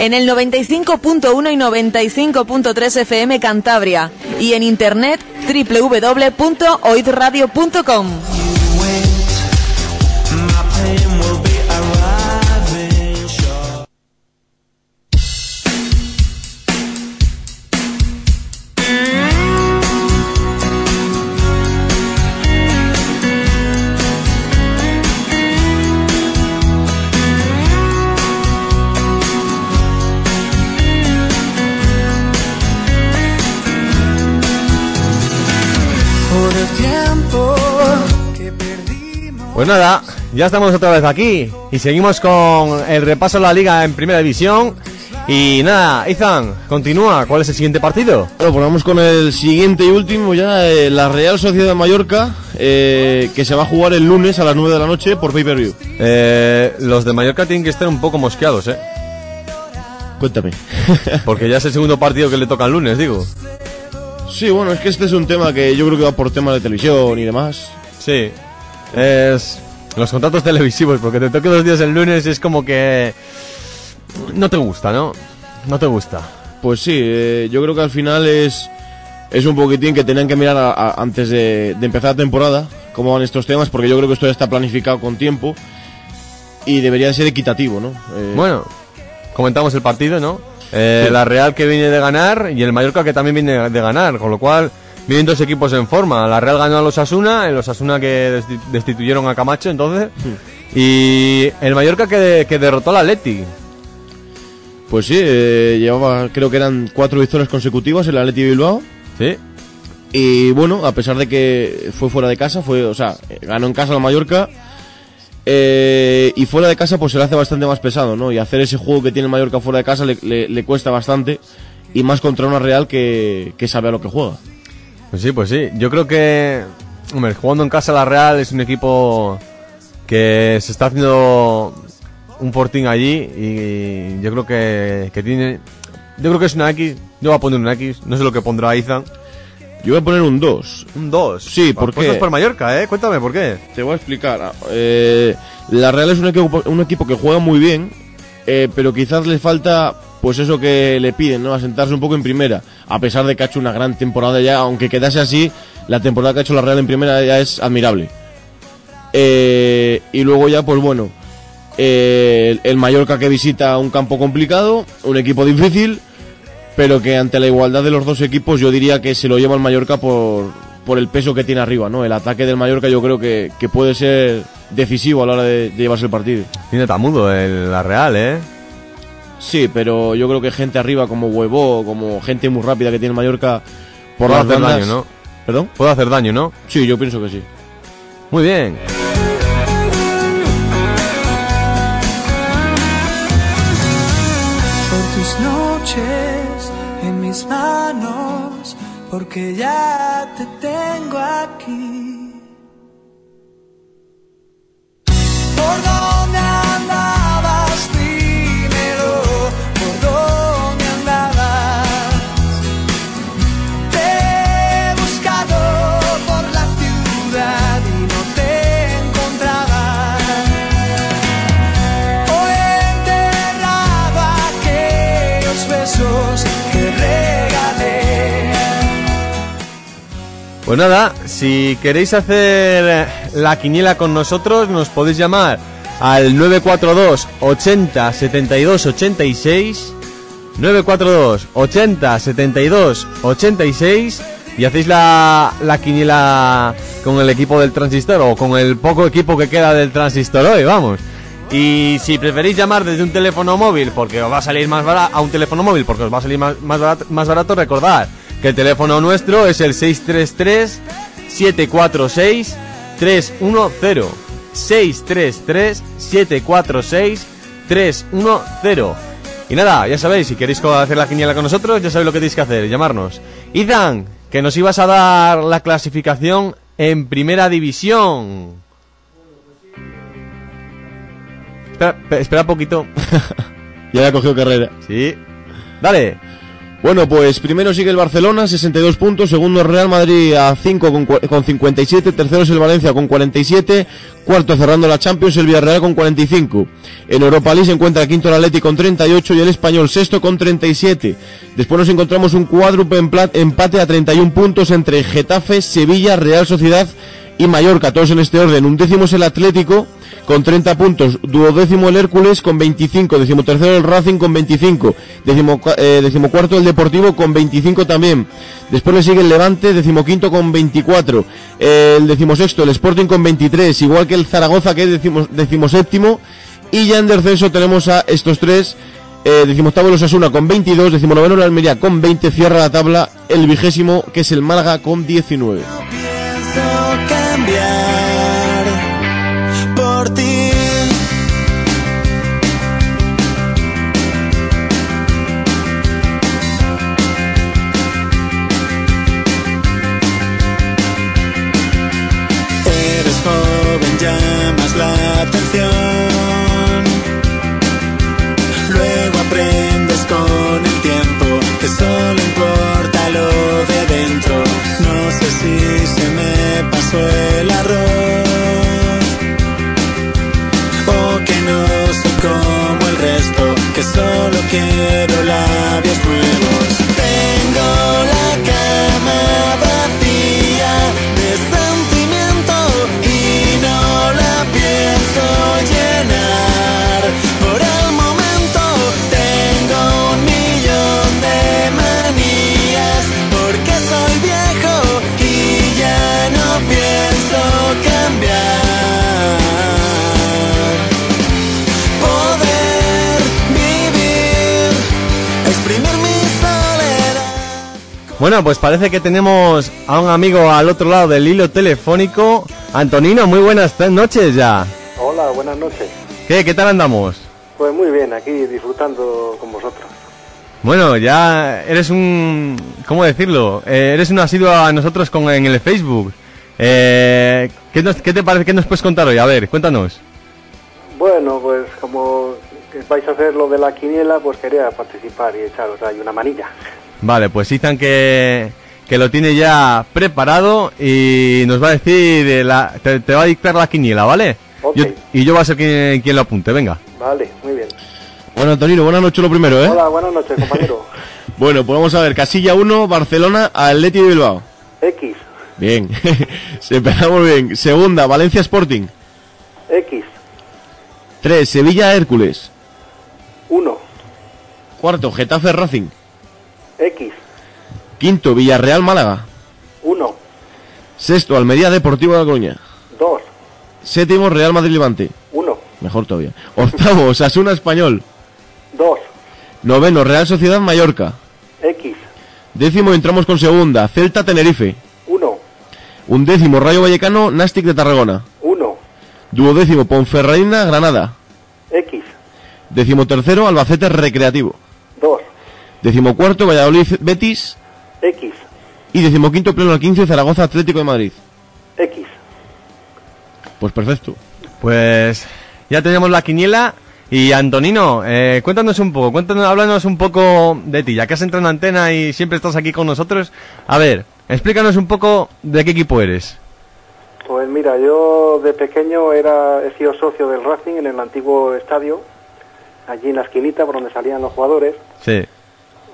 En el 95.1 y 95.3 FM Cantabria. Y en internet www.oidradio.com. Pues nada, ya estamos otra vez aquí y seguimos con el repaso de la liga en primera división. Y nada, Izan, continúa. ¿Cuál es el siguiente partido? Bueno, pues vamos con el siguiente y último ya, eh, la Real Sociedad de Mallorca, eh, que se va a jugar el lunes a las 9 de la noche por pay-per-view. Eh, los de Mallorca tienen que estar un poco mosqueados, ¿eh? Cuéntame. Porque ya es el segundo partido que le toca el lunes, digo. Sí, bueno, es que este es un tema que yo creo que va por temas de televisión y demás. Sí. Es los contratos televisivos, porque te toque dos días el lunes es como que no te gusta, ¿no? No te gusta. Pues sí, eh, yo creo que al final es, es un poquitín que tenían que mirar a- a- antes de, de empezar la temporada cómo van estos temas, porque yo creo que esto ya está planificado con tiempo y debería de ser equitativo, ¿no? Eh, Bueno, comentamos el partido, ¿no? Eh, Sí. La Real que viene de ganar y el Mallorca que también viene de ganar, con lo cual vienen dos equipos en forma. La Real ganó a los Asuna, los Asuna que desti- destituyeron a Camacho entonces, y el Mallorca que, que derrotó al Atleti. Pues sí, eh, llevaba, creo que eran cuatro victorias consecutivas el Atleti de Bilbao. Sí. Y bueno, a pesar de que fue fuera de casa, fue, o sea, eh, ganó en casa el Mallorca. eh, y fuera de casa pues se le hace bastante más pesado, ¿no? Y hacer ese juego que tiene el Mallorca fuera de casa le, le- le cuesta bastante. Y más contra una Real que, que sabe a lo que juega. Pues sí, pues sí. Yo creo que, hombre, jugando en casa la Real es un equipo que se está haciendo un fortín allí y yo creo que, que tiene... Yo creo que es una X, yo voy a poner una X, no sé lo que pondrá Izan. Yo voy a poner un 2. Un 2. Sí, ¿por qué? por Mallorca, ¿eh? Cuéntame, ¿por qué? Te voy a explicar. Eh, la Real es un equipo, un equipo que juega muy bien, eh, pero quizás le falta pues eso que le piden, ¿no? Asentarse un poco en primera. A pesar de que ha hecho una gran temporada ya, aunque quedase así, la temporada que ha hecho la Real en primera ya es admirable. Eh, y luego ya, pues bueno, eh, el, Mallorca que visita un campo complicado, un equipo difícil, pero que ante la igualdad de los dos equipos yo diría que se lo lleva el Mallorca por, por el peso que tiene arriba, ¿no? El ataque del Mallorca yo creo que, que puede ser decisivo a la hora de, de llevarse el partido. Tiene tamudo el, la Real, ¿eh? Sí, pero yo creo que gente arriba como Huevo, como gente muy rápida que tiene Mallorca por Puede las hacer bandas- daño, ¿no? ¿Perdón? Puede hacer daño, ¿no? Sí, yo pienso que sí. Muy bien. por tus noches en mis manos, porque ya te tengo aquí. ¿Por dónde andabas? Pues nada, si queréis hacer la quiniela con nosotros, nos podéis llamar al 942 80 72 86 942 80 72 86 y hacéis la, la quiniela con el equipo del transistor o con el poco equipo que queda del transistor hoy, vamos. Y si preferís llamar desde un teléfono móvil porque os va a salir más barato, a un teléfono móvil porque os va a salir más, más, barato, más barato, recordad que el teléfono nuestro es el 633 746 310 633 746 310 Y nada, ya sabéis, si queréis hacer la quiniela con nosotros, ya sabéis lo que tenéis que hacer, llamarnos. Ethan, que nos ibas a dar la clasificación en primera división. Espera, pe- espera un poquito. Ya le ha cogido carrera. Sí. Dale. Bueno, pues primero sigue el Barcelona, 62 puntos, segundo Real Madrid a 5 con, con 57, tercero es el Valencia con 47, cuarto cerrando la Champions el Villarreal con 45. En Europa League se encuentra el quinto el Atleti con 38 y el Español sexto con 37. Después nos encontramos un cuádruple empate a 31 puntos entre Getafe, Sevilla, Real Sociedad y Mallorca, todos en este orden. Un décimo es el Atlético con 30 puntos, duodécimo el Hércules con 25, decimotercero el Racing con 25, decimo, eh, decimocuarto el Deportivo con 25 también. Después le sigue el Levante, decimoquinto con 24, el decimosexto el Sporting con 23, igual que el Zaragoza que es decimo, decimoséptimo, y ya en descenso tenemos a estos tres, eh, decimoctavo el Osasuna con 22, decimonoveno el Almería con 20, cierra la tabla el vigésimo que es el Málaga con 19. Cambiar pasó el arroz o que no soy como el resto, que solo quiero labios nuevos. Bueno, pues parece que tenemos a un amigo al otro lado del hilo telefónico. Antonino, muy buenas noches ya. Hola, buenas noches. ¿Qué? ¿Qué tal andamos? Pues muy bien, aquí disfrutando con vosotros. Bueno, ya eres un... ¿Cómo decirlo? Eh, eres un asiduo a nosotros con, en el Facebook. Eh, ¿qué, nos- ¿Qué te parece? ¿Qué nos puedes contar hoy? A ver, cuéntanos. Bueno, pues como vais a hacer lo de la quiniela, pues quería participar y echaros ahí una manilla. Vale, pues Ethan que, que lo tiene ya preparado y nos va a decir, eh, la, te, te va a dictar la quiniela, ¿vale? Yo- y yo voy a ser quien, quien lo apunte, venga. Vale, muy bien. Bueno, Antonino, buenas noches lo primero, ¿eh? Hola, buenas noches, compañero. Bueno, pues vamos a ver, casilla 1, Barcelona, Atleti de Bilbao. X, Bien, se empezamos bien. Segunda, Valencia Sporting. X, 3, Sevilla Hércules. 1, Cuarto, Getafe Racing. X. Quinto, Villarreal Málaga. 1, Sexto, Almería Deportivo de La Coruña. 2, Séptimo, Real Madrid Levante. 1, Mejor todavía. Octavo, Osasuna Español. 2, Noveno, Real Sociedad Mallorca. X, Décimo, entramos con segunda, Celta Tenerife. 1, Undécimo, Rayo Vallecano, Nastic de Tarragona. 1, Duodécimo, Ponferradina, Granada. X, Décimo tercero, Albacete Recreativo. 2, Décimo cuarto, Valladolid Betis. X, Y décimo quinto, pleno al 15, Zaragoza Atlético de Madrid. X. Pues perfecto. Pues ya tenemos la quiniela. Y Antonino, eh, cuéntanos un poco, cuéntanos, háblanos un poco de ti, ya que has entrado en antena y siempre estás aquí con nosotros. A ver, explícanos un poco de qué equipo eres. Pues mira, yo de pequeño era, he sido socio del Racing en el antiguo estadio, allí en la esquinita por donde salían los jugadores. Sí.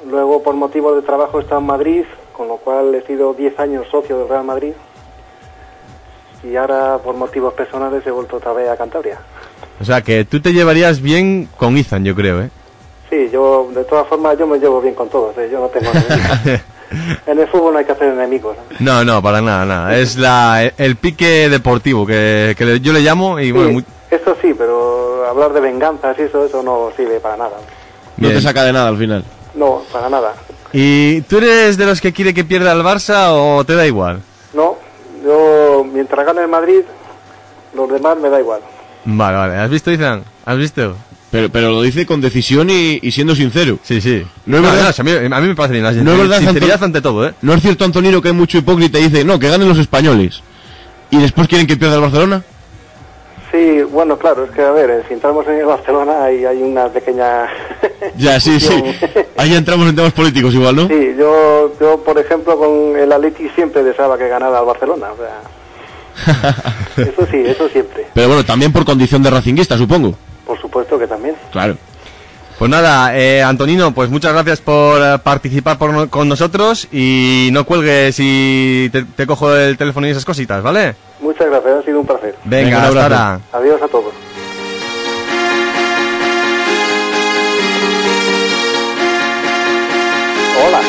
Luego, por motivos de trabajo, he estado en Madrid, con lo cual he sido 10 años socio del Real Madrid. Y ahora, por motivos personales, he vuelto otra vez a Cantabria. O sea, que tú te llevarías bien con Ethan, yo creo, ¿eh? Sí, yo, de todas formas, yo me llevo bien con todos, ¿eh? yo no tengo en el fútbol no hay que hacer enemigos. ¿no? No, no, para nada, nada. Es la, el pique deportivo que, yo le llamo y bueno, Sí, muy- Eso sí, pero hablar de venganzas y eso, eso no sirve para nada. No Bien. te saca de nada al final. No, para nada. ¿Y tú eres de los que quiere que pierda el Barça o te da igual? No, yo, mientras gane el Madrid, los demás me da igual. Vale, vale. ¿Has visto, Ethan? ¿Has visto? Pero, pero lo dice con decisión y, y siendo sincero. Sí, sí. No es verdad. a, mí, a mí me parece bien. La No es verdad, sinceridad Antonio- ante todo, ¿eh? No es cierto, Antonino, que hay mucho hipócrita y dice, no, que ganen los españoles. Y después quieren que pierda el Barcelona. Sí, bueno, claro, es que a ver, eh, si entramos en el Barcelona hay, hay una pequeña... Ya, sí, sí. Ahí entramos en temas políticos igual, ¿no? Sí, yo, yo, por ejemplo, con el Atleti siempre deseaba que ganara el Barcelona. O sea, eso sí, eso siempre. Pero bueno, también por condición de racinguista, supongo. Por supuesto que también. Claro. Pues nada, eh, Antonino, pues muchas gracias por eh, participar por con nosotros y no cuelgues y te, te cojo el teléfono y esas cositas, ¿vale? Muchas gracias, ha sido un placer. Venga, Venga, hasta ahora. Adiós a todos. Hola.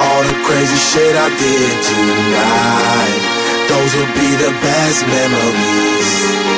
All the crazy shit I did tonight, those will be the best memories.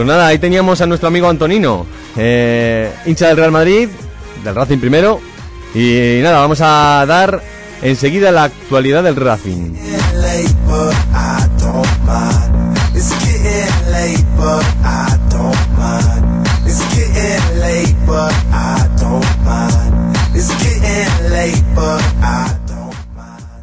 Pues nada, ahí teníamos a nuestro amigo Antonino, eh, hincha del Real Madrid, del Racing primero. Y nada, vamos a dar enseguida la actualidad del Racing. But I don't mind. It's getting late, but I don't mind.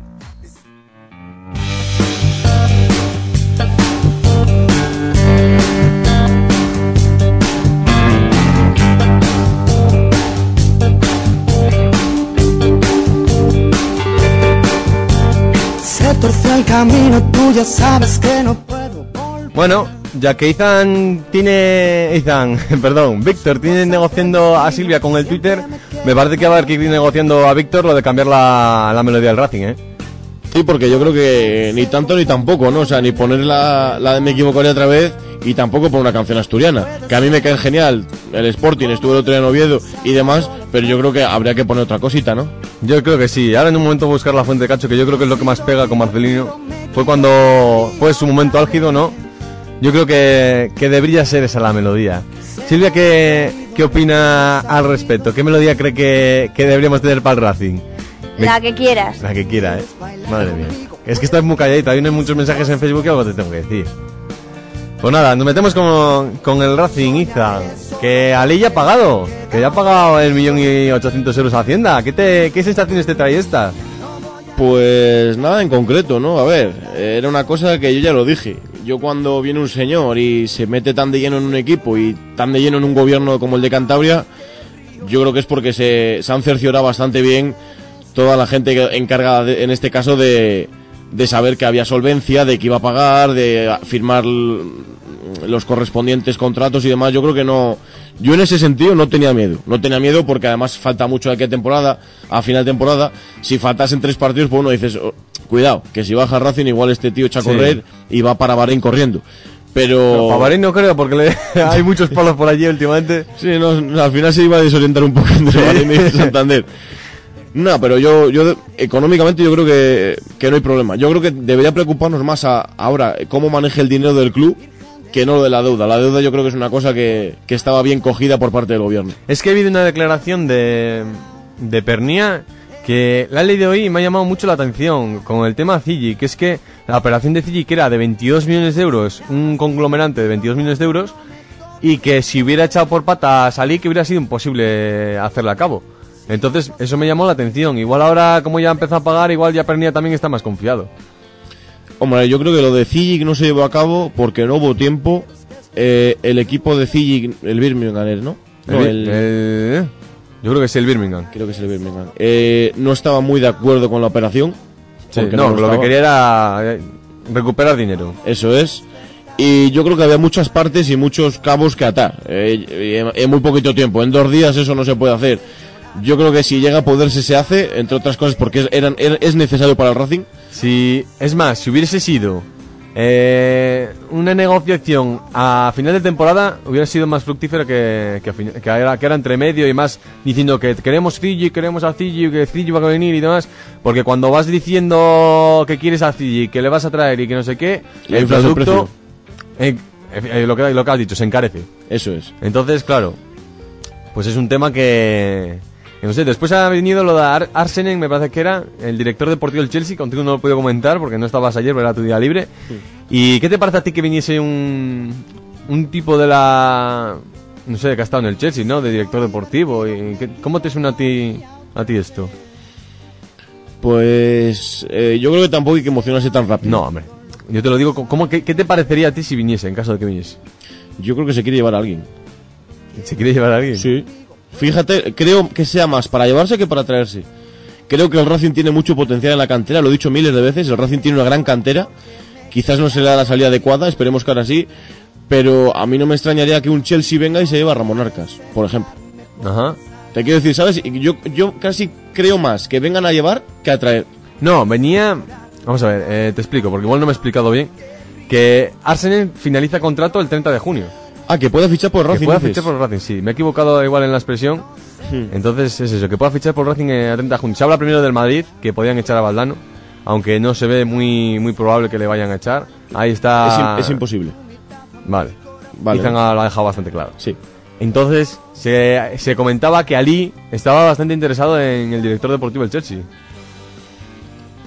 Se torció el camino, tú ya sabes que no puedo. Bueno, ya que Ethan tiene... Ethan, perdón, Víctor tiene negociando a Silvia con el Twitter, me parece que va a haber que ir negociando a Víctor lo de cambiar la, la melodía del Racing, ¿eh? Sí, porque yo creo que ni tanto ni tampoco, ¿no? O sea, ni poner la, la de Me equivocaré otra vez y tampoco por una canción asturiana. Que a mí me cae genial el Sporting, estuve el otro día en Oviedo y demás, pero yo creo que habría que poner otra cosita, ¿no? Yo creo que sí. Ahora en un momento buscar la fuente de cacho, que yo creo que es lo que más pega con Marcelino. Fue cuando fue su momento álgido, ¿no? Yo creo que, que debería ser esa la melodía. Silvia, ¿qué, qué opina al respecto? ¿Qué melodía cree que, que deberíamos tener para el Racing? Me- La que quieras. La que quiera, ¿eh? Madre mía. Es que estás muy calladita. Hay muchos mensajes en Facebook y algo te tengo que decir. Pues nada, nos metemos con, con el Racing Iza. Que Ali ya ha pagado. Que ya ha pagado el millón y ochocientos euros a Hacienda. ¿Qué, te, ¿Qué sensaciones te trae esta? Pues nada en concreto, ¿no? A ver, era una cosa que yo ya lo dije. Yo cuando viene un señor y se mete tan de lleno en un equipo y tan de lleno en un gobierno como el de Cantabria, yo creo que es porque se, han cerciorado bastante bien toda la gente encargada, de- en este caso, de, de saber que había solvencia, de que iba a pagar, de firmar los correspondientes contratos y demás. Yo creo que no. Yo en ese sentido no tenía miedo. No tenía miedo porque además falta mucho de aquí a temporada, a final de temporada. Si faltasen tres partidos, pues uno dices, "Oh, cuidado, que si baja Racing, igual este tío echa a Sí. correr y va para Bahrein corriendo. Pero. No, para no creo, porque le- hay muchos palos por allí últimamente. Sí, no, no, al final se iba a desorientar un poco entre Bahrein y Santander. No, pero yo, yo económicamente yo creo que, que no hay problema. Yo creo que debería preocuparnos más a- ahora cómo maneje el dinero del club que no lo de la deuda. La deuda yo creo que es una cosa que, estaba bien cogida por parte del gobierno. Es que he habido una declaración de, de Pernía que la he leído hoy me ha llamado mucho la atención con el tema Cigi, que es que la operación de Cigi, que era de 22 millones de euros, un conglomerante de 22 millones de euros, y que si hubiera echado por pata a Salí, que hubiera sido imposible hacerla a cabo. Entonces, eso me llamó la atención. Igual ahora, como ya empezó a pagar, igual ya Pernía también está más confiado. Hombre, yo creo que lo de Zigic no se llevó a cabo porque no hubo tiempo. Eh, el equipo de Zigic, el Birmingham, ¿no? No, El- el- yo creo que es el Birmingham. Creo que es el Birmingham. Eh, no estaba muy de acuerdo con la operación. Sí, no, lo que quería era eh, recuperar dinero. Eso es. Y yo creo que había muchas partes y muchos cabos que atar. eh, en muy poquito tiempo. En dos días eso no se puede hacer. Yo creo que si llega a poderse se hace, entre otras cosas porque es, eran, era- es necesario para el Racing. Si, es más, si hubiese sido eh, una negociación a final de temporada, hubiera sido más fructífera que, que, que era, que era entre medio y más diciendo que queremos Cigi, queremos a Cigi, que Cigi va a venir y demás. Porque cuando vas diciendo que quieres a Cigi, que le vas a traer y que no sé qué, el producto, eh, eh, lo, que, lo que has dicho, se encarece. Eso es. Entonces, claro, pues es un tema que no sé, después ha venido lo de Ar- Arsenen, me parece que era el director deportivo del Chelsea, contigo no lo he podido comentar porque no estabas ayer, pero era tu día libre. ¿Y qué te parece a ti que viniese un, un tipo de la, no sé, que ha estado en el Chelsea, ¿no? De director deportivo. Y qué- ¿Cómo te suena a ti, a ti esto? Pues eh, yo creo que tampoco hay que emocionarse tan rápido. No, hombre. Yo te lo digo, ¿cómo, qué, qué te parecería a ti si viniese, en caso de que viniese? Yo creo que se quiere llevar a alguien. ¿Se quiere llevar a alguien? Sí. Fíjate, creo que sea más para llevarse que para traerse. Creo que el Racing tiene mucho potencial en la cantera, lo he dicho miles de veces, el Racing tiene una gran cantera. Quizás no se le da la salida adecuada, esperemos que ahora sí. Pero a mí no me extrañaría que un Chelsea venga y se lleve a Ramón Arcas, por ejemplo. Ajá. Te quiero decir, ¿sabes? Yo, yo casi creo más que vengan a llevar que a traer. No, venía. Vamos a ver, eh, te explico, porque igual no me he explicado bien. Que Arsenal finaliza contrato el 30 de junio. Ah, que puede fichar por Que Racing. pueda dices. fichar por Racing, sí. Me he equivocado igual en la expresión. Hmm. Entonces es eso, que pueda fichar por Racing eh, a 30 de junio. Se habla primero del Madrid, que podían echar a Valdano. Aunque no se ve muy, muy probable que le vayan a echar. Ahí está. Es, es imposible. Vale. Vale. Ha- lo ha dejado bastante claro. Sí. Entonces, se, se comentaba que Ali estaba bastante interesado en el director deportivo del Chelsea.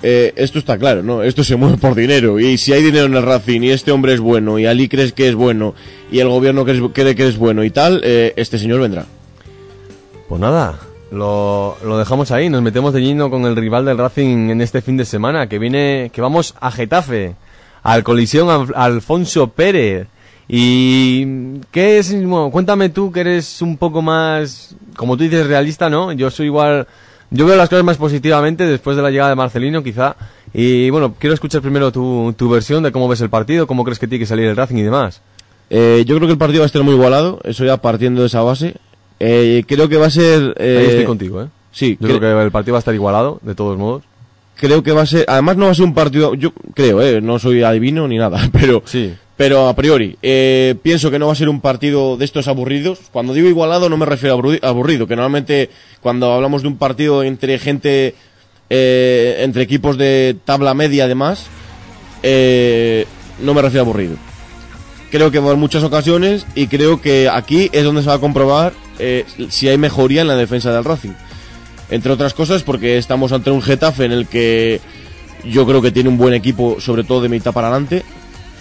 Eh, esto está claro, ¿no? Esto se mueve por dinero. Y si hay dinero en el Racing y este hombre es bueno y Ali crees que es bueno y el gobierno cree, que es bueno y tal, eh, este señor vendrá. Pues nada, lo, dejamos ahí, nos metemos de lleno con el rival del Racing en este fin de semana, que viene, que vamos a Getafe, al colisión Al- Alfonso Pérez. Y qué es, bueno, cuéntame tú que eres un poco más, como tú dices, realista, ¿no? Yo soy igual, yo veo las cosas más positivamente después de la llegada de Marcelino, quizá. Y bueno, quiero escuchar primero tu, tu versión de cómo ves el partido, cómo crees que tiene que salir el Racing y demás. Eh, yo creo que el partido va a estar muy igualado, eso ya partiendo de esa base. Eh, creo que va a ser... eh, Ahí estoy contigo, ¿eh? Sí, Yo cre- creo que el partido va a estar igualado, de todos modos. creo que va a ser... Además no va a ser un partido... Yo creo, eh, no soy adivino ni nada, pero... Sí. Pero a priori, eh, pienso que no va a ser un partido de estos aburridos. Cuando digo igualado no me refiero a aburri- aburrido, que normalmente cuando hablamos de un partido entre gente, eh, entre equipos de tabla media además, eh, no me refiero a aburrido. Creo que va a haber muchas ocasiones y creo que aquí es donde se va a comprobar eh, si hay mejoría en la defensa del Racing. Entre otras cosas porque estamos ante un Getafe en el que yo creo que tiene un buen equipo, sobre todo de mitad para adelante.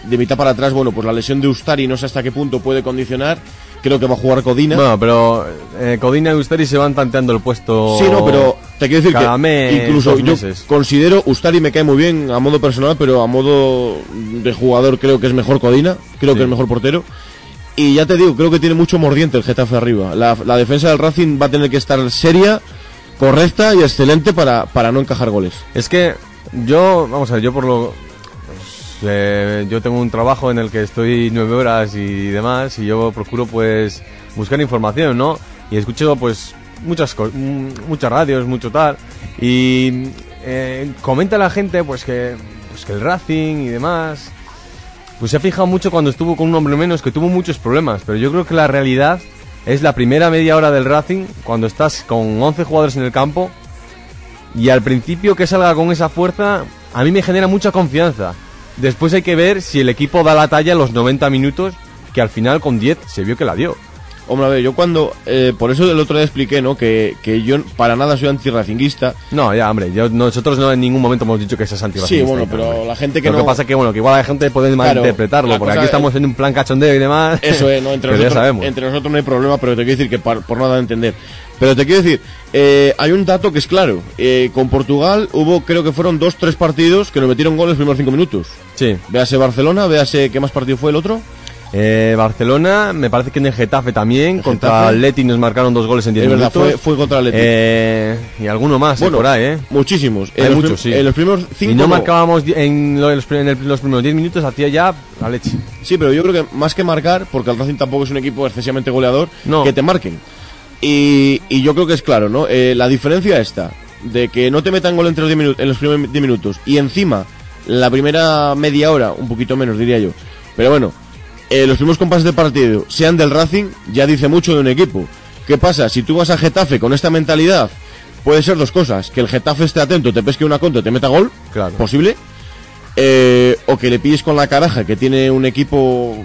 De mitad para atrás, bueno, pues la lesión de Ustari no sé hasta qué punto puede condicionar. creo que va a jugar Codina. Bueno, pero eh, Codina y Ustari se van tanteando el puesto. Sí, no, pero te quiero decir cada que mes, incluso yo meses. considero Ustari me cae muy bien a modo personal, pero a modo de jugador creo que es mejor Codina, creo Sí. que es mejor portero. Y ya te digo, creo que tiene mucho mordiente el Getafe arriba. La, la defensa del Racing va a tener que estar seria, correcta y excelente para, para no encajar goles. Es que yo, vamos a ver, yo por lo. Eh, yo tengo un trabajo en el que estoy nueve horas y demás, y yo procuro, pues, buscar información, ¿no? Y escucho, pues, muchas, mm, muchas radios, mucho tal, y eh, comenta la gente, pues, que, pues, que el Racing y demás. Pues se ha fijado mucho cuando estuvo con un hombre menos que tuvo muchos problemas, pero yo creo que la realidad es la primera media hora del Racing, cuando estás con 11 jugadores en el campo, y al principio que salga con esa fuerza, a mí me genera mucha confianza. Después hay que ver si el equipo da la talla en los 90 minutos, que al final con 10 se vio que la dio. Hombre, a ver, yo cuando. eh, por eso el otro día expliqué, ¿no? Que, que yo para nada soy antirracinguista. No, ya, hombre, yo- nosotros no en ningún momento hemos dicho que seas anti Sí, bueno, pero la gente que Lo no. que pasa es que, bueno, que igual la gente puede Claro, malinterpretarlo, la porque aquí es- estamos en un plan cachondeo y demás. Eso es, ¿no? Entre pero ya nosotros, sabemos. entre nosotros no hay problema, pero te quiero decir que par- por nada de entender. Pero te quiero decir, eh, hay un dato que es claro. Eh, con Portugal hubo, creo que fueron dos, tres partidos que nos metieron goles en los primeros cinco minutos. Sí. Véase Barcelona, véase qué más partido fue el otro. Eh, Barcelona, me parece que en el Getafe también, contra Getafe. Atleti nos marcaron dos goles en 10 Es verdad, minutos. fue, fue contra el Atleti. Eh, y alguno más, eh, Bueno, por ahí, ¿eh? muchísimos. Hay muchos, sí. en los primeros cinco Y no no. marcábamos en lo- en los, pri- en el- los primeros 10 minutos, hacía ya la leche. Sí, pero yo creo que más que marcar, porque el Racing tampoco es un equipo excesivamente goleador, No. que te marquen. Y, y yo creo que es claro, ¿no? Eh, la diferencia está de que no te metan gol entre los 10 minutos, en los primeros 10 minutos y encima la primera media hora, un poquito menos diría yo. Pero bueno, eh, los primeros compases de partido sean del Racing, ya dice mucho de un equipo. ¿Qué pasa? Si tú vas a Getafe con esta mentalidad, puede ser dos cosas. Que el Getafe esté atento, te pesque una contra, te meta gol, Claro. posible. Eh, o que le pilles con la caraja, que tiene un equipo,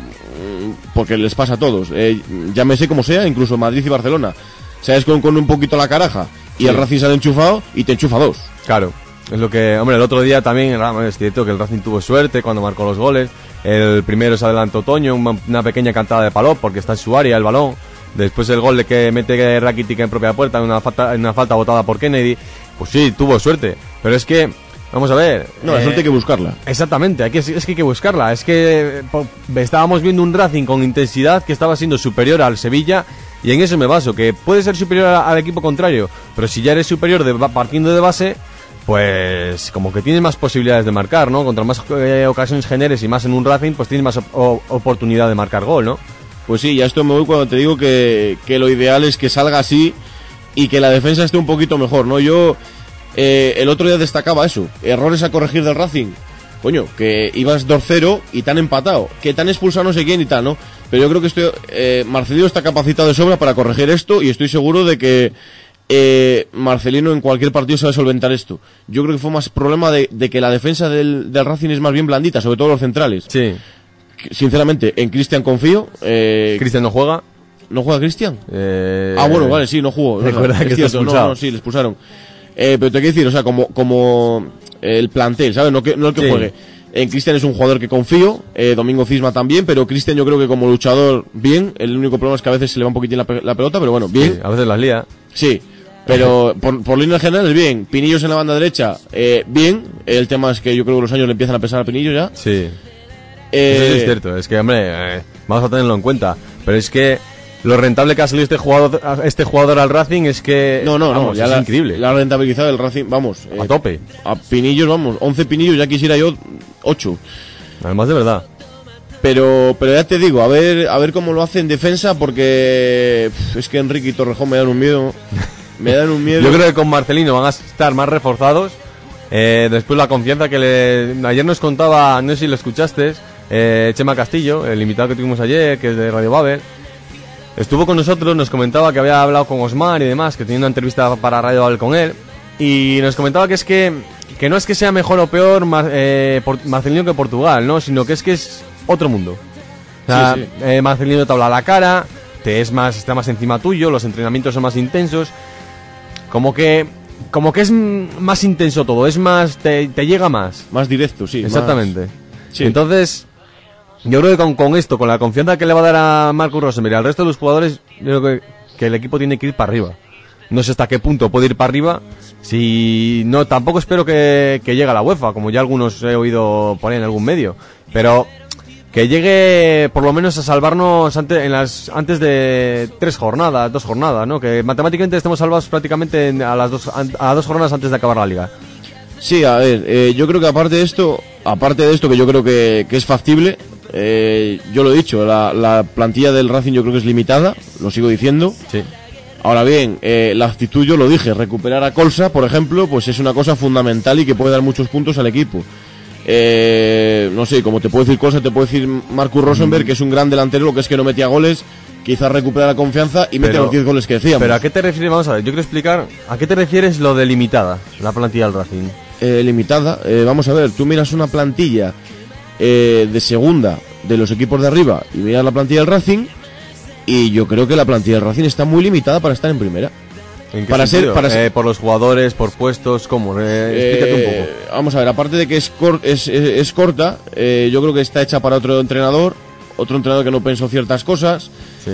porque les pasa a todos, eh, llámese como sea, incluso Madrid y Barcelona. Sabes con, con un poquito la caraja y Sí. el Racing sale enchufado y te enchufa dos. Claro. Es lo que, hombre, el otro día también era- es cierto que el Racing tuvo suerte cuando marcó los goles. El primero se adelantó Toño, una, pequeña cantada de palop porque está en su área el balón. Después el gol de que mete Rakitic en propia puerta, en una falta, en una falta botada por Kennedy. Pues sí, tuvo suerte. Pero es que, vamos a ver. No, la eh, suerte hay que buscarla. Exactamente, hay que, es que hay que buscarla. Es que eh, po- estábamos viendo un Racing con intensidad que estaba siendo superior al Sevilla y en eso me baso, que puede ser superior al equipo contrario, pero si ya eres superior de, partiendo de base, pues como que tienes más posibilidades de marcar, ¿no? Contra más eh, ocasiones generes y más en un Racing, pues tienes más op- oportunidad de marcar gol, ¿no? Pues sí, ya esto me voy cuando te digo que, que lo ideal es que salga así y que la defensa esté un poquito mejor, ¿no? Yo eh, el otro día destacaba eso, errores a corregir del Racing. Coño, que ibas 2-0 y te han empatado, que te han expulsado no sé quién y tal, ¿no? Pero yo creo que estoy, eh, Marcelino está capacitado de sobra para corregir esto y estoy seguro de que eh, Marcelino en cualquier partido sabe solventar esto. Yo creo que fue más problema de, de que la defensa del, del Racing es más bien blandita, sobre todo los centrales. Sí. Sinceramente, en Cristian confío. Eh, Cristian no juega. ¿No juega Cristian? Eh, Ah, bueno, vale, sí, no jugó. Recuerda que es está cierto, no, expulsado. No, sí, le expulsaron. Eh, pero te quiero decir, o sea, como, como el plantel, ¿sabes? No, que, no el que Sí. juegue. En Cristian es un jugador que confío, eh, Domingo Cisma también, pero Cristian yo creo que como luchador, bien. El único problema es que a veces se le va un poquitín la, pe- la pelota, pero bueno, bien. Sí, a veces las lía. Sí, pero por, por línea general es bien. Pinillos en la banda derecha, eh, bien. El tema es que yo creo que los años le empiezan a pesar a Pinillo ya. Sí. Eh, Eso sí es cierto, es que, hombre, eh, vamos a tenerlo en cuenta. Pero es que lo rentable que ha salido este jugador, este jugador al Racing es que. No, no, no, ya es la, increíble. La rentabilidad del Racing, vamos. A tope. A pinillos, vamos. 11 pinillos, ya quisiera yo 8. Además, de verdad. Pero, pero ya te digo, a ver, a ver cómo lo hace en defensa, porque es que Enrique y Torrejón me dan un miedo. Me dan un miedo. Yo creo que con Marcelino van a estar más reforzados. Eh, después la confianza que le... Ayer nos contaba, no sé si lo escuchaste, eh, Chema Castillo, el invitado que tuvimos ayer, que es de Radio Babel. Estuvo con nosotros, nos comentaba que había hablado con Osmar y demás, que tenía una entrevista para Radio Babel con él. Y nos comentaba que es que, que no es que sea mejor o peor Mar- eh, Por- Marcelino que Portugal, ¿no? Sino que es que es otro mundo. O sea, Sí, sí. eh, Marcelino te habla a la cara, te es más, está más encima tuyo, los entrenamientos son más intensos. Como que, como que es más intenso todo, es más, te, te llega más. Más directo, sí. más- Exactamente. Sí. Entonces, Yo creo que con, con esto, con la confianza que le va a dar a Marcus Rosenberg y al resto de los jugadores, yo creo que, que el equipo tiene que ir para arriba. No sé hasta qué punto puede ir para arriba. Si no, tampoco espero que, que llegue a la UEFA, como ya algunos he oído poner en algún medio. Pero que llegue por lo menos a salvarnos antes, en las, antes de tres jornadas, dos jornadas, ¿no? Que matemáticamente estemos salvados prácticamente en- a las dos, a dos jornadas antes de acabar la liga. Sí, a ver, eh, yo creo que aparte de esto, aparte de esto que yo creo que, que es factible, eh, yo lo he dicho, la, la plantilla del Racing yo creo que es limitada, lo sigo diciendo. Sí. Ahora bien, eh, la actitud yo lo dije, recuperar a Colsa, por ejemplo, pues es una cosa fundamental y que puede dar muchos puntos al equipo. Eh, no sé, como te puedo decir Colsa, te puedo decir Marcus Rosenberg, que es un gran delantero, lo que es que no metía goles, quizás recupera la confianza y mete Pero- los 10 goles que decíamos. Pero ¿a qué te refieres? Vamos a ver, yo quiero explicar, ¿a qué te refieres lo de limitada, la plantilla del Racing? eh, limitada. Eh, vamos a ver, tú miras una plantilla eh, de segunda de los equipos de arriba y miras la plantilla del Racing y yo creo que la plantilla del Racing está muy limitada para estar en primera. ¿En qué para ser, sentido? para ser- Eh, por los jugadores, por puestos, ¿cómo? Eh, explícate un Eh, poco. Vamos a ver, aparte de que es, cor- es, es- es corta, eh, yo creo que está hecha para otro entrenador, otro entrenador que no pensó ciertas cosas,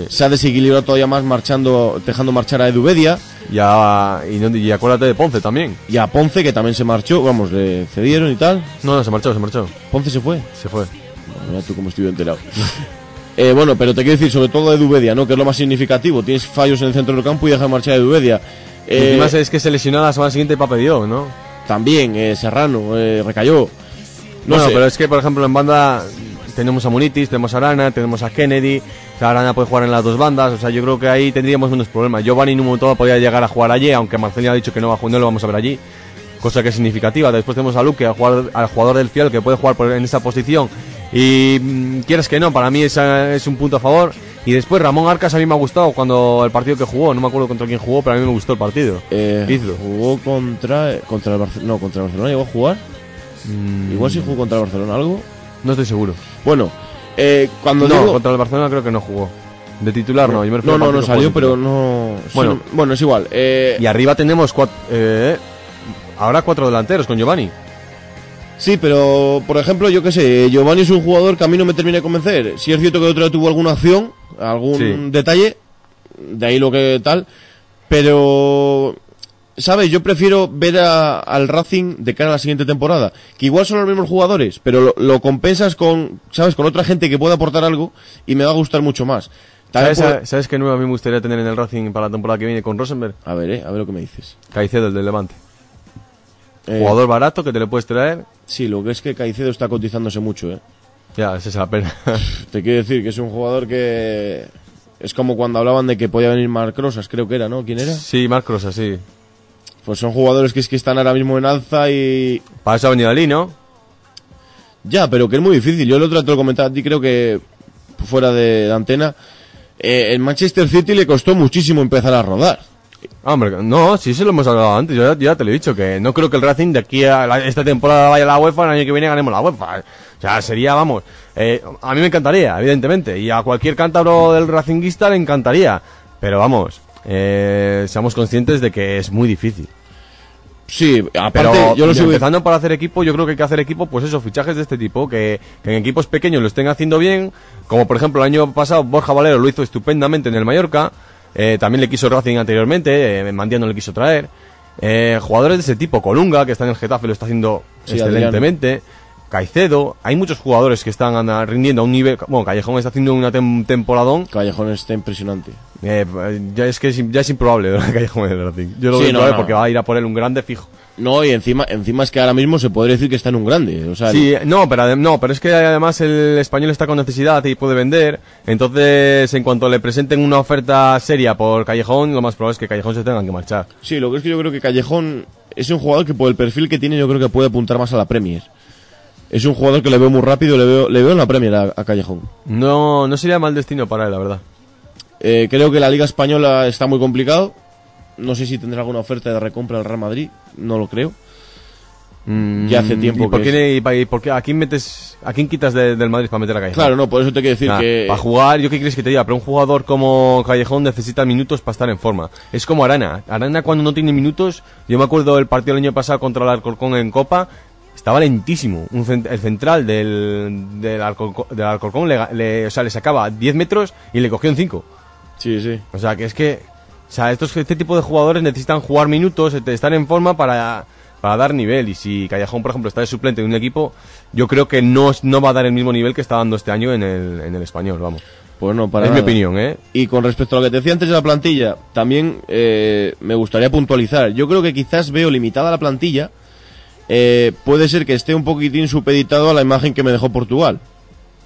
se ha desequilibrado todavía más marchando, dejando marchar a Edubedia. Y, no- y acuérdate de Ponce también. Y a Ponce, que también se marchó, vamos, le cedieron y tal. No, no, se marchó, se marchó. Ponce se fue. Se fue. Mira tú cómo estoy enterado. Eh, bueno, pero te quiero decir, sobre todo Edubedia, ¿no? Que es lo más significativo. Tienes fallos en el centro del campo y dejas marchar a Edubedia. Y Eh, encima es que se lesionó la semana siguiente Pape Dio, ¿no? También, eh, Serrano, eh, recayó. No bueno, sé. pero es que, por ejemplo, en banda tenemos a Munitis, tenemos a Arana, tenemos a Kennedy. O sea, Arana puede jugar en las dos bandas. O sea, yo creo que ahí tendríamos menos problemas. Giovanni en un momento dado podía llegar a jugar allí, aunque Marcelino ha dicho que no, va a jugar, no lo vamos a ver allí. Cosa que es significativa. Después tenemos a Luque, al jugador, al jugador del fiel que puede jugar por- en esa posición. Y mm, quieres que no, para mí esa es un punto a favor. Y después Ramón Arcas a mí me ha gustado cuando el partido que jugó, no me acuerdo contra quién jugó, pero a mí me gustó el partido. Eh, Hizo. jugó contra contra el Barcelona, no, contra el Barcelona llegó a jugar. Igual sí jugó contra el Barcelona algo. No estoy seguro. Bueno, eh, cuando no, digo- contra el Barcelona creo que no jugó. De titular no, yo me refiero no, no, no salió, pero no. Bueno. sí, bueno, es igual. Eh, Y arriba tenemos cuatro, eh, ahora cuatro delanteros con Giovanni. Sí, pero por ejemplo, yo qué sé, Giovanni es un jugador que a mí no me termina de convencer. Si es cierto que el otro día tuvo alguna acción, algún Sí. detalle, de ahí lo que tal, pero ¿sabes? Yo prefiero ver a- al Racing de cara a la siguiente temporada, que igual son los mismos jugadores, pero lo, lo compensas con, ¿sabes? Con otra gente que pueda aportar algo y me va a gustar mucho más. ¿Sabes, puedo- ¿Sabes qué nuevo a mí me gustaría tener en el Racing para la temporada que viene con Rosenberg? A ver, eh, a ver lo que me dices. Caicedo, el del Levante. Eh, Jugador barato que te le puedes traer. Sí, lo que es que Caicedo está cotizándose mucho, ¿eh? Ya, esa es la pena. Te quiero decir que es un jugador que es como cuando hablaban de que podía venir Marc Rosas, creo que era, ¿no? ¿Quién era? sí, Marcos, así. Pues son jugadores que es que están ahora mismo en alza y Para eso ha venido Ali, ¿no? ya, pero que es muy difícil. Yo el otro te lo comentaba a ti, creo que fuera de, de antena. Eh, el Manchester City le costó muchísimo empezar a rodar. Hombre, no, sí se lo hemos hablado antes, yo ya, ya te lo he dicho, que no creo que el Racing de aquí a la- esta temporada vaya a la UEFA, el año que viene ganemos la UEFA. O sea, sería, vamos, eh, a mí me encantaría, evidentemente, y a cualquier cántabro del Racinguista le encantaría, pero vamos, eh, seamos conscientes de que es muy difícil. Sí, aparte, Pero yo lo sigo empezando para hacer equipo, yo creo que hay que hacer equipo, pues eso, fichajes de este tipo, que, que en equipos pequeños lo estén haciendo bien, como por ejemplo el año pasado Borja Valero lo hizo estupendamente en el Mallorca, eh, también le quiso Racing anteriormente, eh, Mandía no le quiso traer, eh, jugadores de ese tipo, Colunga, que está en el Getafe, lo está haciendo Sí, excelentemente, Caicedo, hay muchos jugadores que están rindiendo a un nivel, bueno, Callejón está haciendo una tem- temporadón, Callejón está impresionante. Eh, ya es que es, ya es improbable Callejón en el Racing, yo lo Sí, veo no, no. porque va a ir a por él un grande fijo. No, y encima, encima es que ahora mismo se podría decir que está en un grande. O sea, Sí, no, pero no, pero es que además el español está con necesidad y puede vender. Entonces, en cuanto le presenten una oferta seria por Callejón, lo más probable es que Callejón se tenga que marchar. Sí, lo que es que yo creo que Callejón es un jugador que por el perfil que tiene yo creo que puede apuntar más a la Premier. Es un jugador que le veo muy rápido, le veo, le veo en la Premier a, a Callejón. No, no sería mal destino para él, la verdad. Eh, creo que la Liga Española está muy complicado. No sé si tendrá alguna oferta de recompra del Real Madrid, no lo creo. Ya hace tiempo Mm, ¿Y por, que qué, le- y pa- y por qué- a quién metes, a quién quitas de- del Madrid para meter a Callejón? Claro, no, por eso te quiero decir Nah, que... Para jugar, ¿yo qué quieres que te diga? Pero un jugador como Callejón necesita minutos para estar en forma. Es como Arana. Arana cuando no tiene minutos, yo me acuerdo del partido el año pasado contra el Alcorcón en Copa, estaba lentísimo. Un cent- el central del, del, Alcorcón, del Alcorcón le- o sea, le sacaba 10 metros y le cogió en 5. Sí, sí. O sea, que es que. O sea, estos, este tipo de jugadores necesitan jugar minutos, estar en forma para, para dar nivel. Y si Callejón, por ejemplo, está de suplente en un equipo, yo creo que no, es- no va a dar el mismo nivel que está dando este año en el, en el español, vamos. Pues no, para Es mi opinión, ¿eh? Y con respecto a lo que te decía antes de la plantilla, también eh, me gustaría puntualizar. Yo creo que quizás veo limitada la plantilla. Eh, puede ser que esté un poquitín supeditado a la imagen que me dejó Portugal.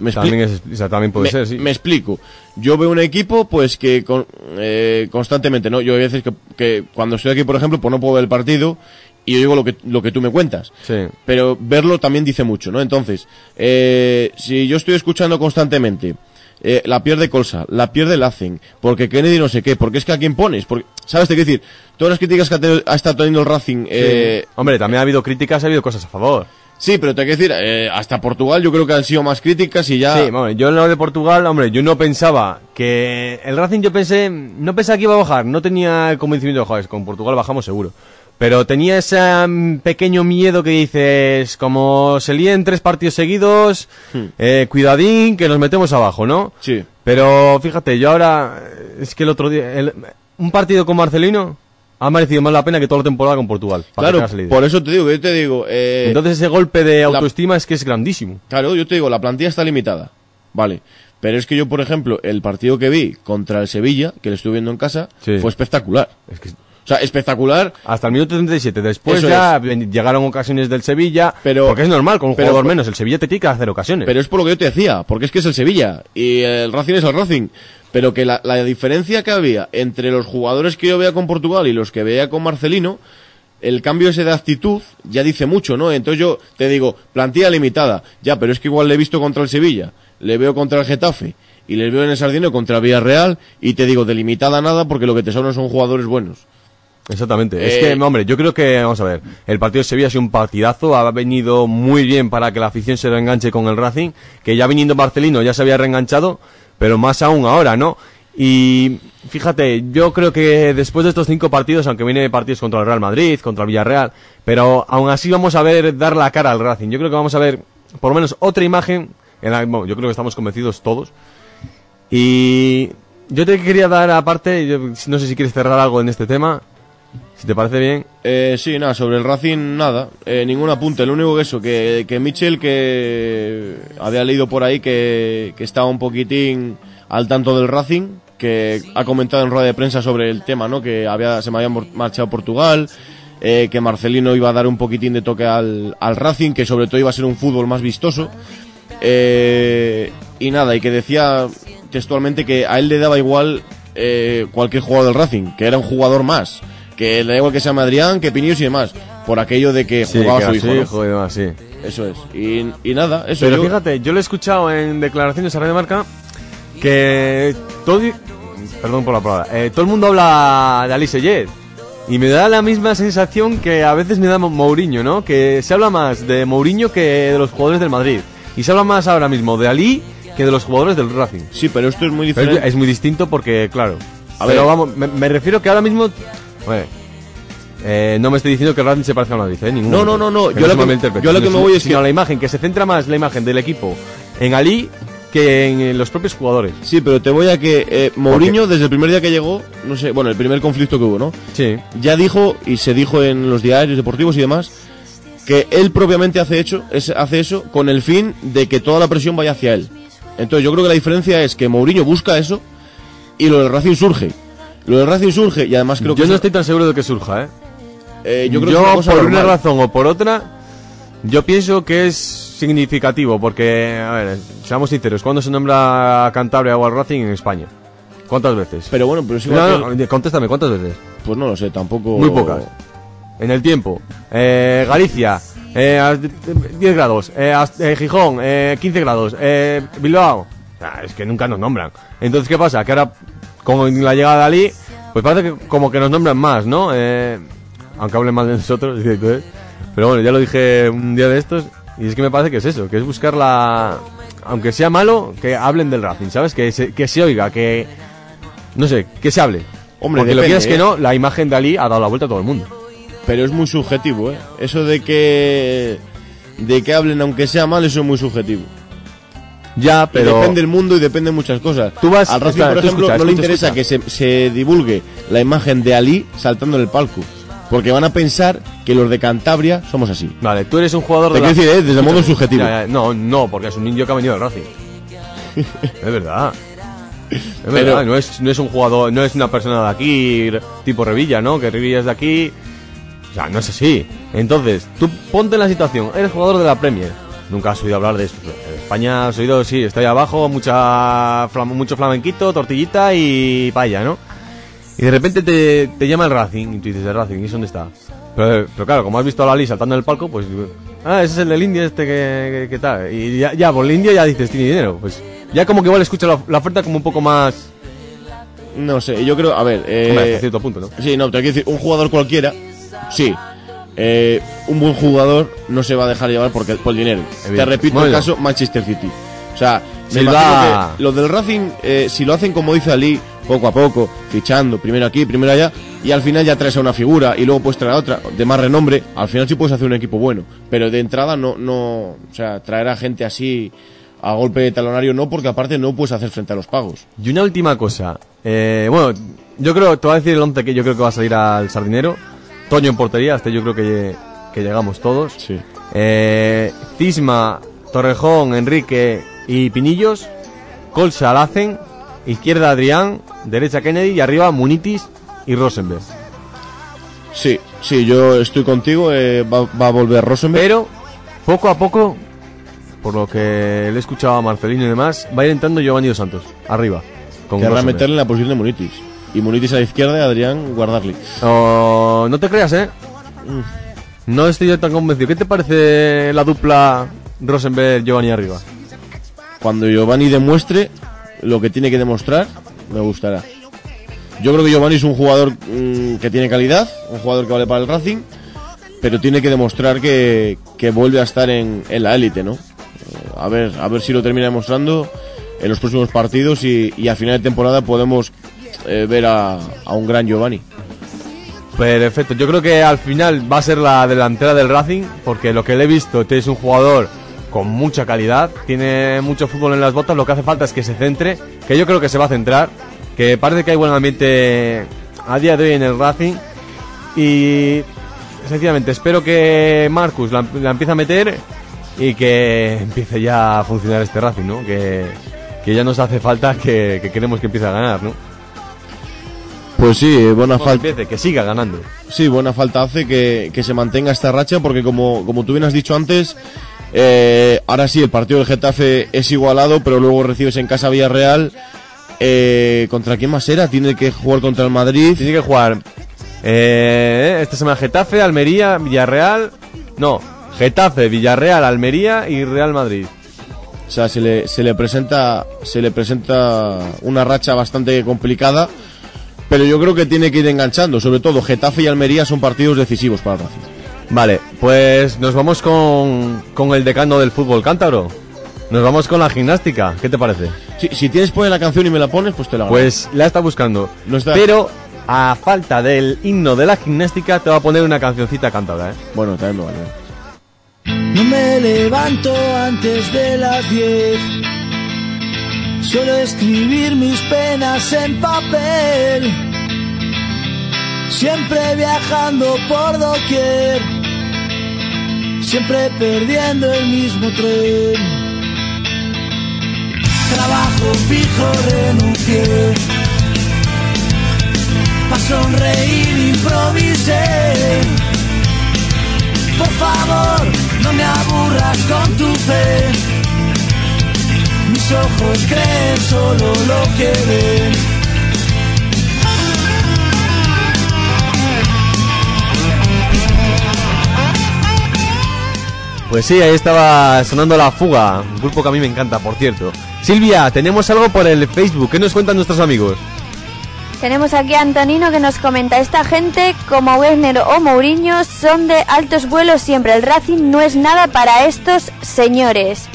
Me También, es, o sea, también puede me, ser, sí. me explico. Yo veo un equipo, pues que con- eh, constantemente, ¿no? Yo hay veces que, que cuando estoy aquí, por ejemplo, pues no puedo ver el partido y yo digo lo que, lo que tú me cuentas. Sí. Pero verlo también dice mucho, ¿no? Entonces, eh, si yo estoy escuchando constantemente, eh, la pierde Colsa, la pierde Lacen, porque Kennedy no sé qué, porque es que a quién pones, porque, ¿sabes? Te quiero decir, todas las críticas que ha, tenido- ha estado teniendo el Racing, eh, Hombre, también ha habido críticas, ha habido cosas a favor. Sí, pero te quiero decir, eh, hasta Portugal yo creo que han sido más críticas y ya... Sí, hombre, yo en lo de Portugal, hombre, yo no pensaba que el Racing yo pensé, no pensaba que iba a bajar, no tenía el convencimiento de, joder, con Portugal bajamos seguro. Pero tenía ese mm, pequeño miedo que dices, como se líen tres partidos seguidos, Hmm. eh, cuidadín, que nos metemos abajo, ¿no? Sí. Pero fíjate, yo ahora, es que el otro día, el- un partido con Marcelino ha merecido más la pena que toda la temporada con Portugal. Claro, por eso te digo, yo te digo... eh, Entonces ese golpe de la- autoestima es que es grandísimo. Claro, yo te digo, la plantilla está limitada. Vale. Pero es que yo, por ejemplo, el partido que vi contra el Sevilla, que lo estuve viendo en casa, Sí. fue espectacular. Es que O sea, espectacular. Hasta el minuto 37. Después Eso ya llegaron ocasiones del Sevilla. Pero- porque es normal, con un pero- jugador menos. El Sevilla te tiene que hacer ocasiones. Pero es por lo que yo te decía, porque es que es el Sevilla y el Racing es el Racing. Pero que la, la diferencia que había entre los jugadores que yo veía con Portugal y los que veía con Marcelino, el cambio ese de actitud ya dice mucho, ¿no? Entonces yo te digo, plantilla limitada, ya, pero es que igual le he visto contra el Sevilla, le veo contra el Getafe y les veo en el Sardinio contra el Villarreal y te digo, delimitada nada porque lo que te sobran son jugadores buenos. Exactamente. Eh, Es que, hombre, yo creo que, vamos a ver, el partido de Sevilla ha sido un partidazo, ha venido muy bien para que la afición se reenganche con el Racing, que ya viniendo Marcelino ya se había reenganchado, pero más aún ahora, ¿no? Y fíjate, yo creo que después de estos cinco partidos, aunque viene partidos contra el Real Madrid, contra el Villarreal, pero aún así vamos a ver dar la cara al Racing. Yo creo que vamos a ver por lo menos otra imagen, en la, bueno, yo creo que estamos convencidos todos. Y yo te quería dar aparte, yo no sé si quieres cerrar algo en este tema, si te parece bien. Eh, sí, nada, sobre el Racing nada, eh, ningún apunte, lo único que eso, que, que Mitchell que había leído por ahí que, que estaba un poquitín al tanto del Racing, que ha comentado en rueda de prensa sobre el tema, ¿no? Que había, se me había marchado Portugal, eh, que Marcelino iba a dar un poquitín de toque al, al Racing, que sobre todo iba a ser un fútbol más vistoso. Eh, y nada, y que decía textualmente que a él le daba igual eh, cualquier jugador del Racing, que era un jugador más, que le da igual que sea Adrián, que Pinios y demás, por aquello de que Sí, jugaba que su hijo. ¿no? hijo y demás, sí. Eso es. Y, y nada, eso Pero yo- fíjate, yo lo he escuchado en declaraciones a Radio Marca que todo, perdón por la palabra, eh, todo el mundo habla de Alice Jet. Y me da la misma sensación que a veces me da Mo- Mourinho, ¿no? Que se habla más de Mourinho que de los jugadores del Madrid. Y se habla más ahora mismo de Ali que de los jugadores del Racing. Sí, pero esto es muy diferente. es muy distinto porque, claro. A pero ver. vamos, me, me refiero que ahora mismo. Bueno, eh, no me estoy diciendo que Racing se parezca a Madrid, ¿eh? Ningún No, no, no, no, yo lo que- malinterprete, yo lo que sino- me voy es sino que- la imagen, que se centra más la imagen del equipo en Ali que en, los propios jugadores. Sí, pero te voy a que eh, Mourinho, desde el primer día que llegó, no sé, bueno, el primer conflicto que hubo, ¿no? Sí. Ya dijo, y se dijo en los diarios deportivos y demás, que él propiamente hace, hecho, es- hace eso con el fin de que toda la presión vaya hacia él. Entonces yo creo que la diferencia es que Mourinho busca eso y lo del Racing surge. Lo del Racing surge y además creo que... Yo no estoy tan seguro de que surja, ¿eh? eh, yo creo que es una cosa por normal. una razón o por otra, yo pienso que es significativo, porque, a ver, seamos sinceros, ¿cuándo se nombra a Cantabria o al Racing en España? ¿Cuántas veces? Pero bueno, pero es igual No, que- no, contéstame, ¿cuántas veces? Pues no lo sé, tampoco... Muy pocas. En el tiempo. Eh, Galicia, eh, a 10 grados. Eh, eh, Gijón, eh, 15 grados. Eh, Bilbao. Sea, es que nunca nos nombran. Entonces, ¿qué pasa? Que ahora, con la llegada de Ali, pues parece que como que nos nombran más, ¿no? Eh, aunque hablen más de nosotros, ¿eh? Pero bueno, ya lo dije un día de estos. Y es que me parece que es eso, que es buscar la... Aunque sea malo, que hablen del Racing, ¿sabes? Que se, que se oiga, que... No sé, que se hable. Hombre, Porque lo que depende, es que ¿eh? no, la imagen de Ali ha dado la vuelta a todo el mundo. Pero es muy subjetivo, ¿eh? Eso de que de que hablen aunque sea mal, eso es muy subjetivo. Ya, Y pero... depende del mundo y depende de muchas cosas. Tú vas- Al Racing, espera, por ejemplo, escucha, no le interesa escucha. que se, se divulgue la imagen de Ali saltando en el palco. Porque van a pensar que los de Cantabria somos así. Vale, tú eres un jugador Te de la- quiero decir, ¿eh? desde modo subjetivo. Ya, ya, no, no, porque es un niño que ha venido del Racing. es verdad. Es Pero- verdad, no es, no es un jugador, no es una persona de aquí, tipo Revilla, ¿no? Que Revilla es de aquí. O sea, no es así. Entonces, tú ponte en la situación, eres jugador de la Premier. Nunca has oído hablar de esto. En España has oído, sí, está ahí abajo, mucha, flam- mucho flamenquito, tortillita y paella, ¿no? Y de repente te, te llama el Racing y tú dices, el Racing, ¿y eso dónde está? Pero, pero claro, como has visto a Lali saltando en el palco, pues... Ah, ese es el del India este que, que, que tal. Y ya, ya, por el India ya dices, tiene dinero. Pues ya como que igual escucha la, la oferta como un poco más... No sé, yo creo, a ver... Eh, Hombre, hasta cierto punto, ¿no? Sí, no, te quiero decir, un jugador cualquiera, sí. Eh, un buen jugador no se va a dejar llevar porque, por el dinero. Te repito el caso Manchester City. O sea, me Silva- imagino que los del Racing, eh, si lo hacen como dice Ali, poco a poco, fichando, primero aquí, primero allá, y al final ya traes a una figura y luego puedes traer a otra de más renombre, al final sí puedes hacer un equipo bueno. Pero de entrada no, no, o sea, traer a gente así a golpe de talonario no, porque aparte no puedes hacer frente a los pagos. Y una última cosa. Eh, bueno, yo creo, te voy a decir el 11 que yo creo que va a salir al Sardinero. Toño en portería, este yo creo que, que llegamos todos. Sí. Eh, Cisma, Torrejón, Enrique y Pinillos. Colsa Alacen. Izquierda Adrián. Derecha Kennedy. Y arriba Munitis y Rosenberg. Sí, sí, yo estoy contigo, eh, va, va a volver Rosenberg. Pero, poco a poco, por lo que le he escuchado a Marcelino y demás, va a ir entrando Giovanni Dos Santos. Arriba. Con Querrá meterle en la posición de Munitis. Y Munitis a la izquierda y Adrián guardarle. Oh, no te creas, ¿eh? No estoy yo tan convencido. ¿Qué te parece la dupla Rosenberg-Giovanni arriba? Cuando Giovanni demuestre lo que tiene que demostrar, me gustará. Yo creo que Giovanni es un jugador mm, que tiene calidad, un jugador que vale para el Racing, pero tiene que demostrar que, que vuelve a estar en, en la élite, ¿no? Eh, A ver, a ver si lo termina demostrando en los próximos partidos y, y a final de temporada podemos eh, ver a, un gran Giovanni. Perfecto. Yo creo que al final va a ser la delantera del Racing, porque lo que le he visto este es un jugador con mucha calidad, tiene mucho fútbol en las botas, lo que hace falta es que se centre, que yo creo que se va a centrar, que parece que hay buen ambiente a día de hoy en el Racing y sencillamente espero que Marcus la, la empiece a meter y que empiece ya a funcionar este Racing, ¿no? Que, que ya nos hace falta que, que queremos que empiece a ganar, ¿no? Pues sí, eh, buena falta. que siga ganando. Sí, buena falta hace que, que se mantenga esta racha porque como, como tú bien has dicho antes, eh, ahora sí, el partido del Getafe es igualado, pero luego recibes en casa Villarreal. Eh, ¿Contra quién más era? Tiene que jugar contra el Madrid. Tiene que jugar eh, esta semana Getafe, Almería, Villarreal. No, Getafe, Villarreal, Almería y Real Madrid. O sea, se le, se le presenta se le presenta una racha bastante complicada, pero yo creo que tiene que ir enganchando. Sobre todo Getafe y Almería son partidos decisivos para el Racing. Vale, pues nos vamos con, con el decano del fútbol cántabro. Nos vamos con la gimnástica. ¿Qué te parece? Si, si tienes ahí la canción y me la pones, pues te la agradezco. Pues la está buscando. No está. Pero a falta del himno de la gimnástica te va a poner una cancioncita cántabra, ¿eh? Bueno, también me vale. No me levanto antes de las 10. Suelo escribir mis penas en papel. Siempre viajando por doquier. Siempre perdiendo el mismo tren. Trabajo fijo renuncié. Pa' sonreír improvisé. Por favor, no me aburras con tu fe. Mis ojos creen solo lo que ven. Pues sí, ahí estaba sonando La Fuga, un grupo que a mí me encanta, por cierto. Silvia, tenemos algo por el Facebook. ¿Qué nos cuentan nuestros amigos? Tenemos aquí a Antonino que nos comenta, esta gente como Werner o Mourinho son de altos vuelos siempre, el Racing no es nada para estos señores.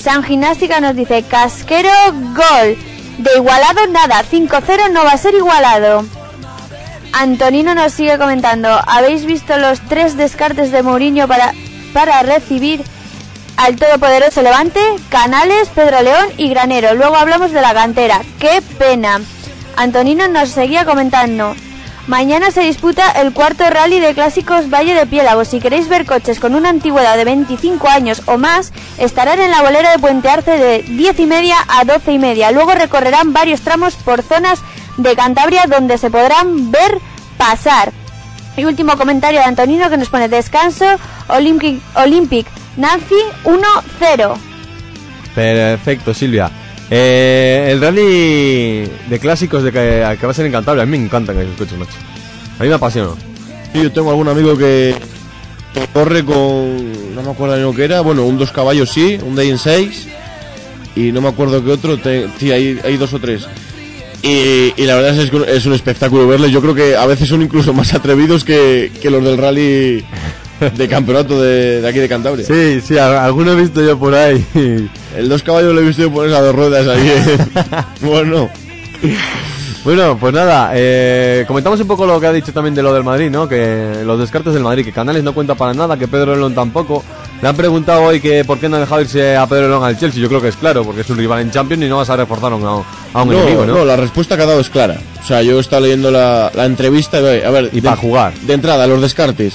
San Gimnástica nos dice, casquero gol, de igualado nada, 5-0 no va a ser igualado. Antonino nos sigue comentando, ¿habéis visto los tres descartes de Mourinho para, para recibir al todopoderoso Levante, Canales, Pedro León y Granero. Luego hablamos de la cantera. ¡Qué pena! Antonino nos seguía comentando. Mañana se disputa el cuarto rally de clásicos Valle de Piélagos. Si queréis ver coches con una antigüedad de 25 años o más, estarán en la bolera de Puente Arce de 10 y media a 12 y media. Luego recorrerán varios tramos por zonas de Cantabria donde se podrán ver pasar. Y último comentario de Antonino que nos pone descanso Olympic, Olympic Nancy 1-0. Perfecto, Silvia. Eh, el rally de clásicos de que, va a ser en Cantabria, a mí me encantan esos coches, macho. A mí me apasiona. Sí, yo tengo algún amigo que corre con. No me acuerdo ni lo que era. Bueno, un dos caballos sí, un Day en 6. Y no me acuerdo qué otro. te- sí, hay, dos o tres. Y, la verdad es que es un espectáculo verles. Yo creo que a veces son incluso más atrevidos que los del rally de campeonato de, de aquí de Cantabria. Sí, sí, alguno he visto yo por ahí. El dos caballos lo he visto yo poner a dos ruedas ahí. eh. bueno. Bueno, pues nada, eh, comentamos un poco lo que ha dicho también de lo del Madrid, ¿no? Que los descartes del Madrid, que Canales no cuenta para nada, que Pedro León tampoco. Le han preguntado hoy que por qué no ha dejado irse a Pedro León al Chelsea. Yo creo que es claro, porque es un rival en Champions y no vas a reforzar a un, a un no, enemigo, ¿no? no, la respuesta que ha dado es clara. O sea, yo he estado leyendo la, la entrevista y, a ver, Y de- para jugar. De entrada, los descartes.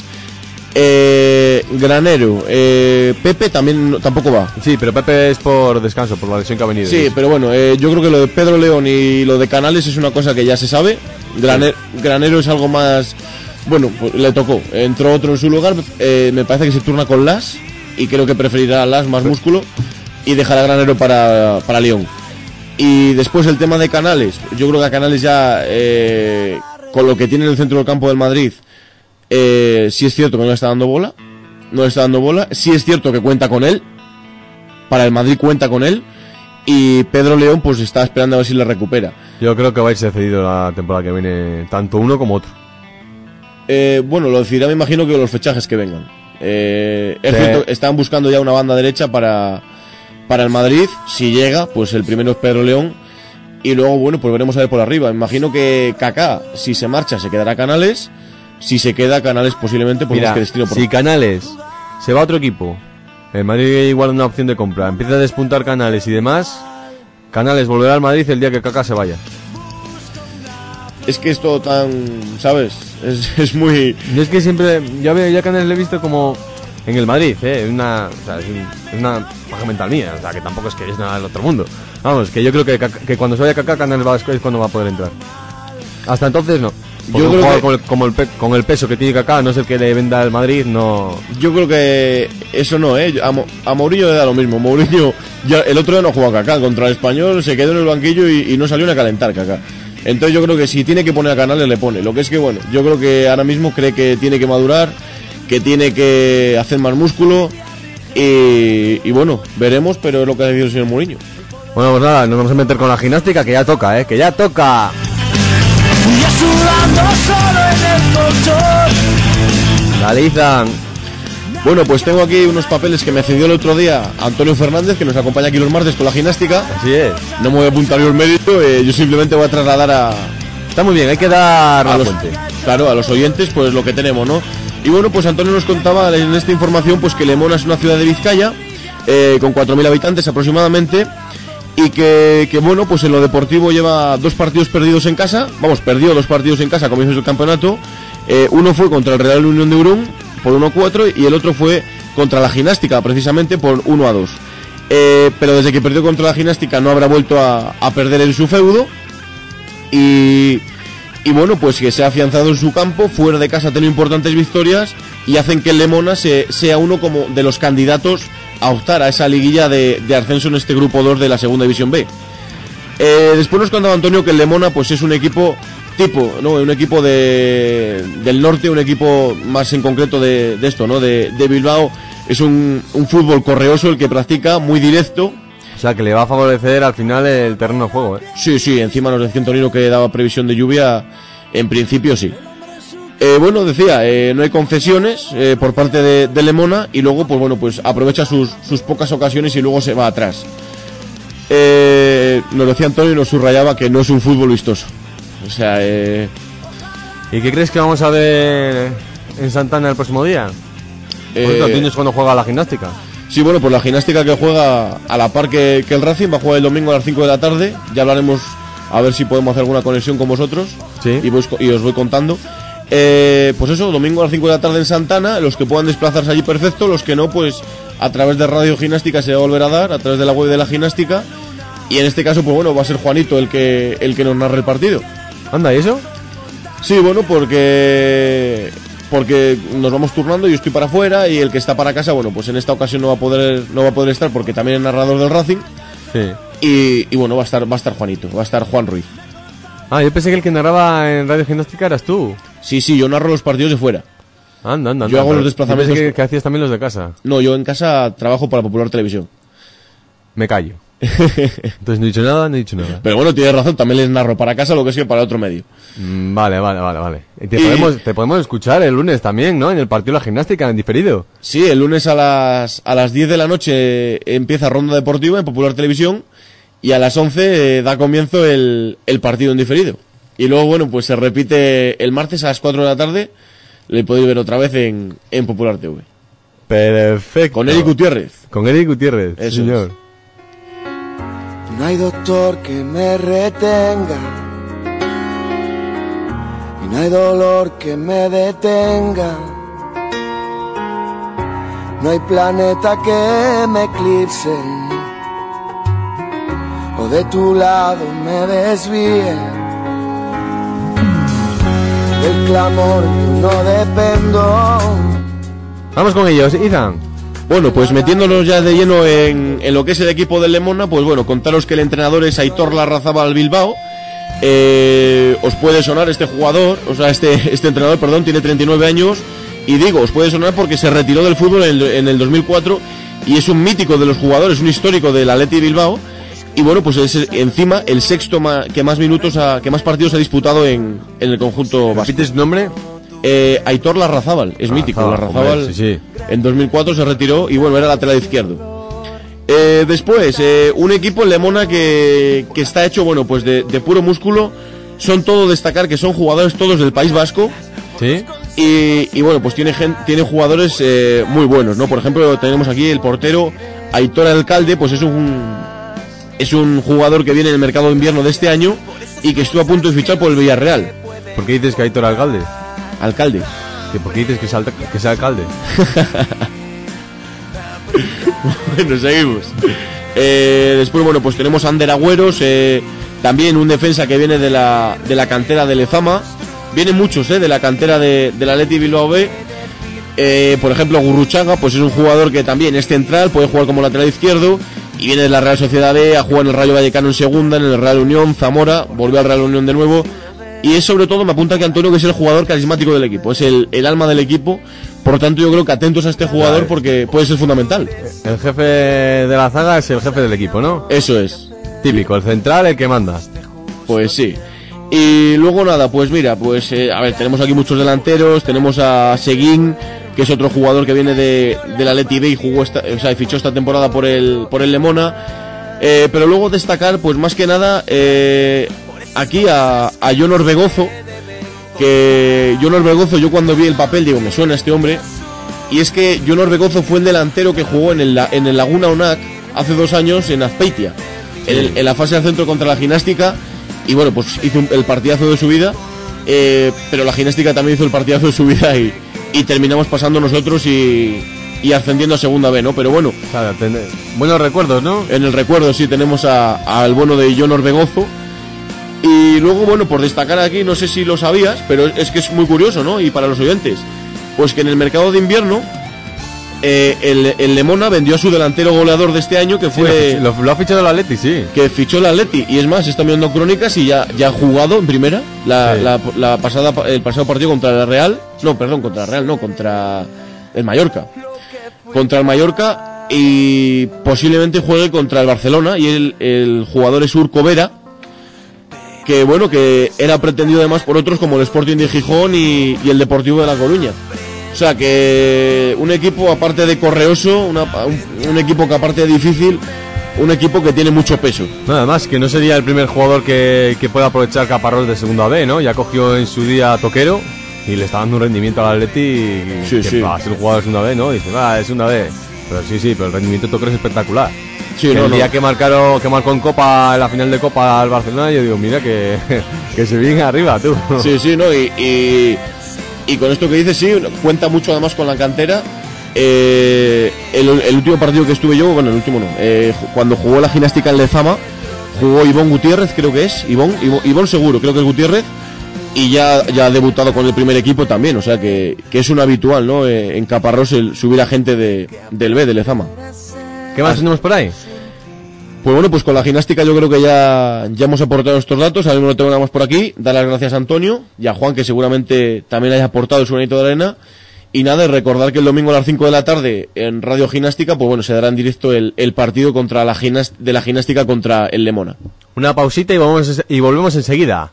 Eh, Granero, eh, Pepe también no- tampoco va. Sí, pero Pepe es por descanso, por la lesión que ha venido. Sí, pero bueno, eh, yo creo que lo de Pedro León y lo de Canales es una cosa que ya se sabe. Grane- Granero es algo más. Bueno, pues le tocó. Entró otro en su lugar. eh, me parece que se turna con Las. Y creo que preferirá a Las más músculo. Y dejará Granero para, para León. Y después el tema de Canales. Yo creo que a Canales ya, eh, con lo que tiene en el centro del campo del Madrid, eh, sí es cierto que no le está dando bola. No le está dando bola. Sí es cierto que cuenta con él. Para el Madrid cuenta con él. Y Pedro León pues está esperando a ver si le recupera. Yo creo que va a irse cedido la temporada que viene, tanto uno como otro. Eh, bueno, lo decidirá me imagino que los fechajes que vengan. Eh, es Sí. cierto, están buscando ya una banda derecha para, para el Madrid. Si llega, pues el primero es Pedro León. Y luego, bueno, pues veremos a ver por arriba. Me imagino que Kaká, si se marcha, se quedará Canales. Si se queda Canales, posiblemente, pues Mira, que destino por si Canales se va a otro equipo, el Madrid igual una opción de compra, empieza a despuntar Canales y demás, Canales volverá al Madrid el día que Kaká se vaya. Es que es todo tan, ¿sabes? Es, es muy... Es que siempre, ya veo, ya Canales le he visto como en el Madrid, ¿eh? Una, o sea, es, un- es una paja mental mía, o sea, que tampoco es que es nada del otro mundo. Vamos, que yo creo que, que cuando se vaya Kaká, Canales va, es cuando va a poder entrar. Hasta entonces no. Porque Yo un creo jugador que- con, el, como el pe- con el peso que tiene Kaká, no es el que le venda al Madrid, no... Yo creo que eso no, ¿eh? A, Mo- a Mourinho le da lo mismo. Mourinho ya, el otro día no jugó a Kaká contra el Español, se quedó en el banquillo y, y no salió a calentar Kaká. Entonces yo creo que si tiene que poner a Canales le pone. Lo que es que bueno, yo creo que ahora mismo cree que tiene que madurar, que tiene que hacer más músculo y, y bueno, veremos, pero es lo que ha decidido el señor Mourinho. Bueno, pues nada, nos vamos a meter con la gimnástica, que ya toca, ¿eh? Que ya toca. Sudando solo en el colchón. Realizan. Bueno, pues tengo aquí unos papeles que me cedió el otro día Antonio Fernández, que nos acompaña aquí los martes con la gimnástica. Así es. No me voy a apuntar yo el mérito, eh, yo simplemente voy a trasladar a, Está muy bien, hay que dar a la los, fuente. claro, a los oyentes pues lo que tenemos, ¿no? Y bueno, pues Antonio nos contaba en esta información pues que Lemona es una ciudad de Vizcaya eh, con 4.000 habitantes aproximadamente y que, bueno, pues en lo deportivo lleva dos partidos perdidos en casa, vamos, perdió dos partidos en casa a comienzos del campeonato, Eh, uno fue contra el Real Unión de Urún por 1-4 y el otro fue contra la gimnástica precisamente por 1-2. Eh, pero desde que perdió contra la gimnástica no habrá vuelto a perder en su feudo. Y, y bueno, pues que se ha afianzado en su campo, fuera de casa ha tenido importantes victorias y hacen que Lemona se- sea uno como de los candidatos a optar a esa liguilla de, ascenso en este grupo 2 de la segunda división B. Eh, después nos contaba Antonio que el Lemona pues es un equipo tipo, ¿no? Un equipo de, del norte, un equipo más en concreto de, esto, ¿no? De, de Bilbao. Es un, un fútbol correoso el que practica, muy directo, O sea, que le va a favorecer al final el terreno de juego, ¿eh? Sí, sí, encima nos decía Antonino que daba previsión de lluvia, en principio sí. Eh, bueno, decía, eh, no hay concesiones eh, por parte de, de Lemona y luego, pues bueno, pues aprovecha sus, sus pocas ocasiones y luego se va atrás. Eh, nos decía Antonio y nos subrayaba que no es un fútbol vistoso. O sea, eh, ¿Y qué crees que vamos a ver en Santana el próximo día? Por ¿Tienes cuando juega la gimnástica? Sí, bueno, pues la gimnástica que juega a la par que, que el Racing va a jugar el domingo a las 5 de la tarde. Ya hablaremos a ver si podemos hacer alguna conexión con vosotros. Y, voy- y os voy contando. Eh, pues eso, domingo a las 5 de la tarde en Santana. Los que puedan desplazarse allí, perfecto. Los que no, pues a través de Radio Gimnástica se va a volver a dar, a través de la web de la gimnástica. Y en este caso, pues bueno, va a ser Juanito el que, el que nos narre el partido. Anda, ¿y eso? Sí, bueno, porque porque nos vamos turnando, yo estoy para afuera y el que está para casa, bueno, pues en esta ocasión no va a poder no va a poder estar porque también es narrador del Racing Sí. y, y bueno, va a estar va a estar Juanito, va a estar Juan Ruiz. Ah, yo pensé que el que narraba en Radio Gimnástica eras tú. Sí, sí, yo narro los partidos de fuera. Anda, anda, Yo anda, hago pero los desplazamientos- yo pensé que, que hacías también los de casa. No, yo en casa trabajo para Popular Televisión. Me callo. Entonces no he dicho nada, no he dicho nada. Pero bueno, tienes razón, también les narro para casa lo que es que para otro medio. Mm, Vale, vale, vale, vale. Te, Y- podemos, te podemos escuchar el lunes también, ¿no? En el partido de la gimnástica, en diferido. Sí, el lunes a las, a las 10 de la noche empieza Ronda Deportiva en Popular Televisión y a las 11 eh, da comienzo el, el partido en diferido. Y luego, bueno, pues se repite el martes a las 4 de la tarde, le podéis ver otra vez en, en Popular TV. Perfecto. Con Eric Gutiérrez. Con Eric Gutiérrez, Eso señor. No hay doctor que me retenga. Y no hay dolor que me detenga. No hay planeta que me eclipse. O de tu lado me desvíe. Del clamor yo no dependo. Vamos con ellos, Ethan. Bueno, pues metiéndonos ya de lleno en, en lo que es el equipo del Lemona, pues bueno, contaros que el entrenador es Aitor Larrazábal Bilbao. Eh, os puede sonar este jugador, o sea, este, este entrenador, perdón, tiene 39 años. Y digo, os puede sonar porque se retiró del fútbol en el, en el 2004 y es un mítico de los jugadores, un histórico del Atleti Bilbao. Y bueno, pues es encima el sexto ma- que más minutos, ha- que más partidos ha disputado en, en el conjunto vasco. ¿Repites su nombre? Eh, Aitor Larrazábal, es mítico, Larrazábal, Larrazábal. hombre, sí, En 2004 se retiró y bueno, era lateral izquierdo. Eh, después, eh, un equipo en Lemona que, que está hecho, bueno, pues de, de puro músculo. Son todo destacar que son jugadores todos del País Vasco. Sí. Y, y bueno, pues tiene, tiene jugadores eh, muy buenos, ¿no? Por ejemplo, tenemos aquí el portero Aitor Alcalde, pues es un, es un jugador que viene en el mercado de invierno de este año y que estuvo a punto de fichar por el Villarreal. ¿Por qué dices que Aitor alcalde? Alcalde. ¿Que ¿Por qué dices que es, alta- que es alcalde? bueno, seguimos. Eh, después, bueno, pues tenemos a Ander Agüeros, eh, también un defensa que viene de la, de la cantera de Lezama. Vienen muchos, eh, de la cantera de, de la Leti Bilbao B. Eh, por ejemplo, Gurruchaga, pues es un jugador que también es central, puede jugar como lateral izquierdo. Y viene de la Real Sociedad B, a jugar en el Rayo Vallecano en segunda, en el Real Unión, Zamora, volvió al Real Unión de nuevo. Y es sobre todo, me apunta que Antonio que es el jugador carismático del equipo, es el, el alma del equipo. Por lo tanto, yo creo que atentos a este jugador porque puede ser fundamental. El jefe de la zaga es el jefe del equipo, ¿no? Eso es. Típico, el central, el que manda. Pues sí. Y luego nada, pues mira, pues eh, a ver, tenemos aquí muchos delanteros, tenemos a Seguín, que es otro jugador que viene de, de la Leti B y jugó esta, o sea, fichó esta temporada por el, por el Lemona. Eh, pero luego destacar, pues más que nada, eh, aquí a, a John Orbegozo, que John Orbegozo, yo cuando vi el papel digo, me suena este hombre, y es que John Orbegozo fue el delantero que jugó en el, en el Laguna Onac hace dos años en Azpeitia, en, el- en la fase de centro contra la gimnástica, y bueno, pues hizo un- el partidazo de su vida, eh, pero la gimnástica también hizo el partidazo de su vida y, y terminamos pasando nosotros y, y ascendiendo a segunda B, ¿no? Pero bueno, buenos recuerdos, ¿no? En el recuerdo sí tenemos a- al bueno de John Orbegozo. Y luego, bueno, por destacar aquí, no sé si lo sabías, pero es que es muy curioso, ¿no? Y para los oyentes, pues que en el mercado de invierno, eh, el, el Lemona vendió a su delantero goleador de este año, que fue... lo, lo ha fichado el Atleti, sí. Que fichó el Atleti. Y es más, está viendo crónicas y ya, ya ha jugado en primera la, Sí. la- la pasada, el pasado partido contra la Real. No, perdón, contra la Real, no, contra el Mallorca. Contra el Mallorca y posiblemente juegue contra el Barcelona. Y el, el jugador es Urco Vera. Que bueno, que era pretendido además por otros como el Sporting de Gijón y, y el Deportivo de La Coruña. O sea que un equipo aparte de correoso, una- un, un equipo que aparte de difícil, un equipo que tiene mucho peso. Nada más, que no sería el primer jugador que, que pueda aprovechar Caparrós de segunda B, ¿no? Ya cogió en su día a Toquero y le está dando un rendimiento al Atleti Sí, que sí. va a ser un jugador de segunda B, ¿no? Dice, va, es segunda B. Pero sí, sí, pero el rendimiento yo creo es espectacular. Sí, no, el no. día que marcaron, que marcó en Copa, en la final de Copa al Barcelona, yo digo, mira que, que se viene arriba, tú. Sí, sí, ¿no? Y, y, y con esto que dices, sí, cuenta mucho además con la cantera. Eh, el, el último partido que estuve yo, bueno, el último no, eh, cuando jugó la gimnástica en Lezama, jugó Ivón Gutiérrez, creo que es, Ivón, Ivón, Ivón seguro, creo que es Gutiérrez, y ya, ya ha debutado con el primer equipo también, o sea que, que es un habitual, ¿no? Eh, en Caparrós el subir a gente de, del B, de Lezama. ¿Qué más tenemos por ahí? Pues bueno, pues con la gimnástica yo creo que ya, ya hemos aportado estos datos, ahora mismo no tengo nada más por aquí, dar las gracias a Antonio y a Juan que seguramente también haya aportado su granito de arena. Y nada, recordar que el domingo a las 5 de la tarde en Radio Gimnástica, pues bueno, se dará en directo el, el partido contra la de la gimnástica contra el Lemona. Una pausita y, vamos, y volvemos enseguida.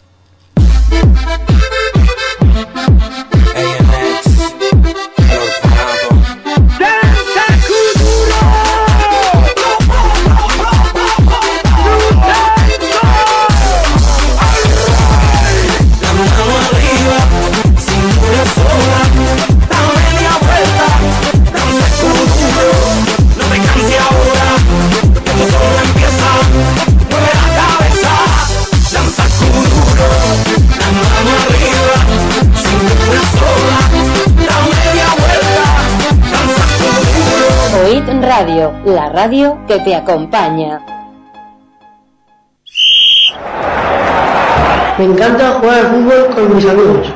Radio, la radio que te acompaña. Me encanta jugar al fútbol con mis amigos.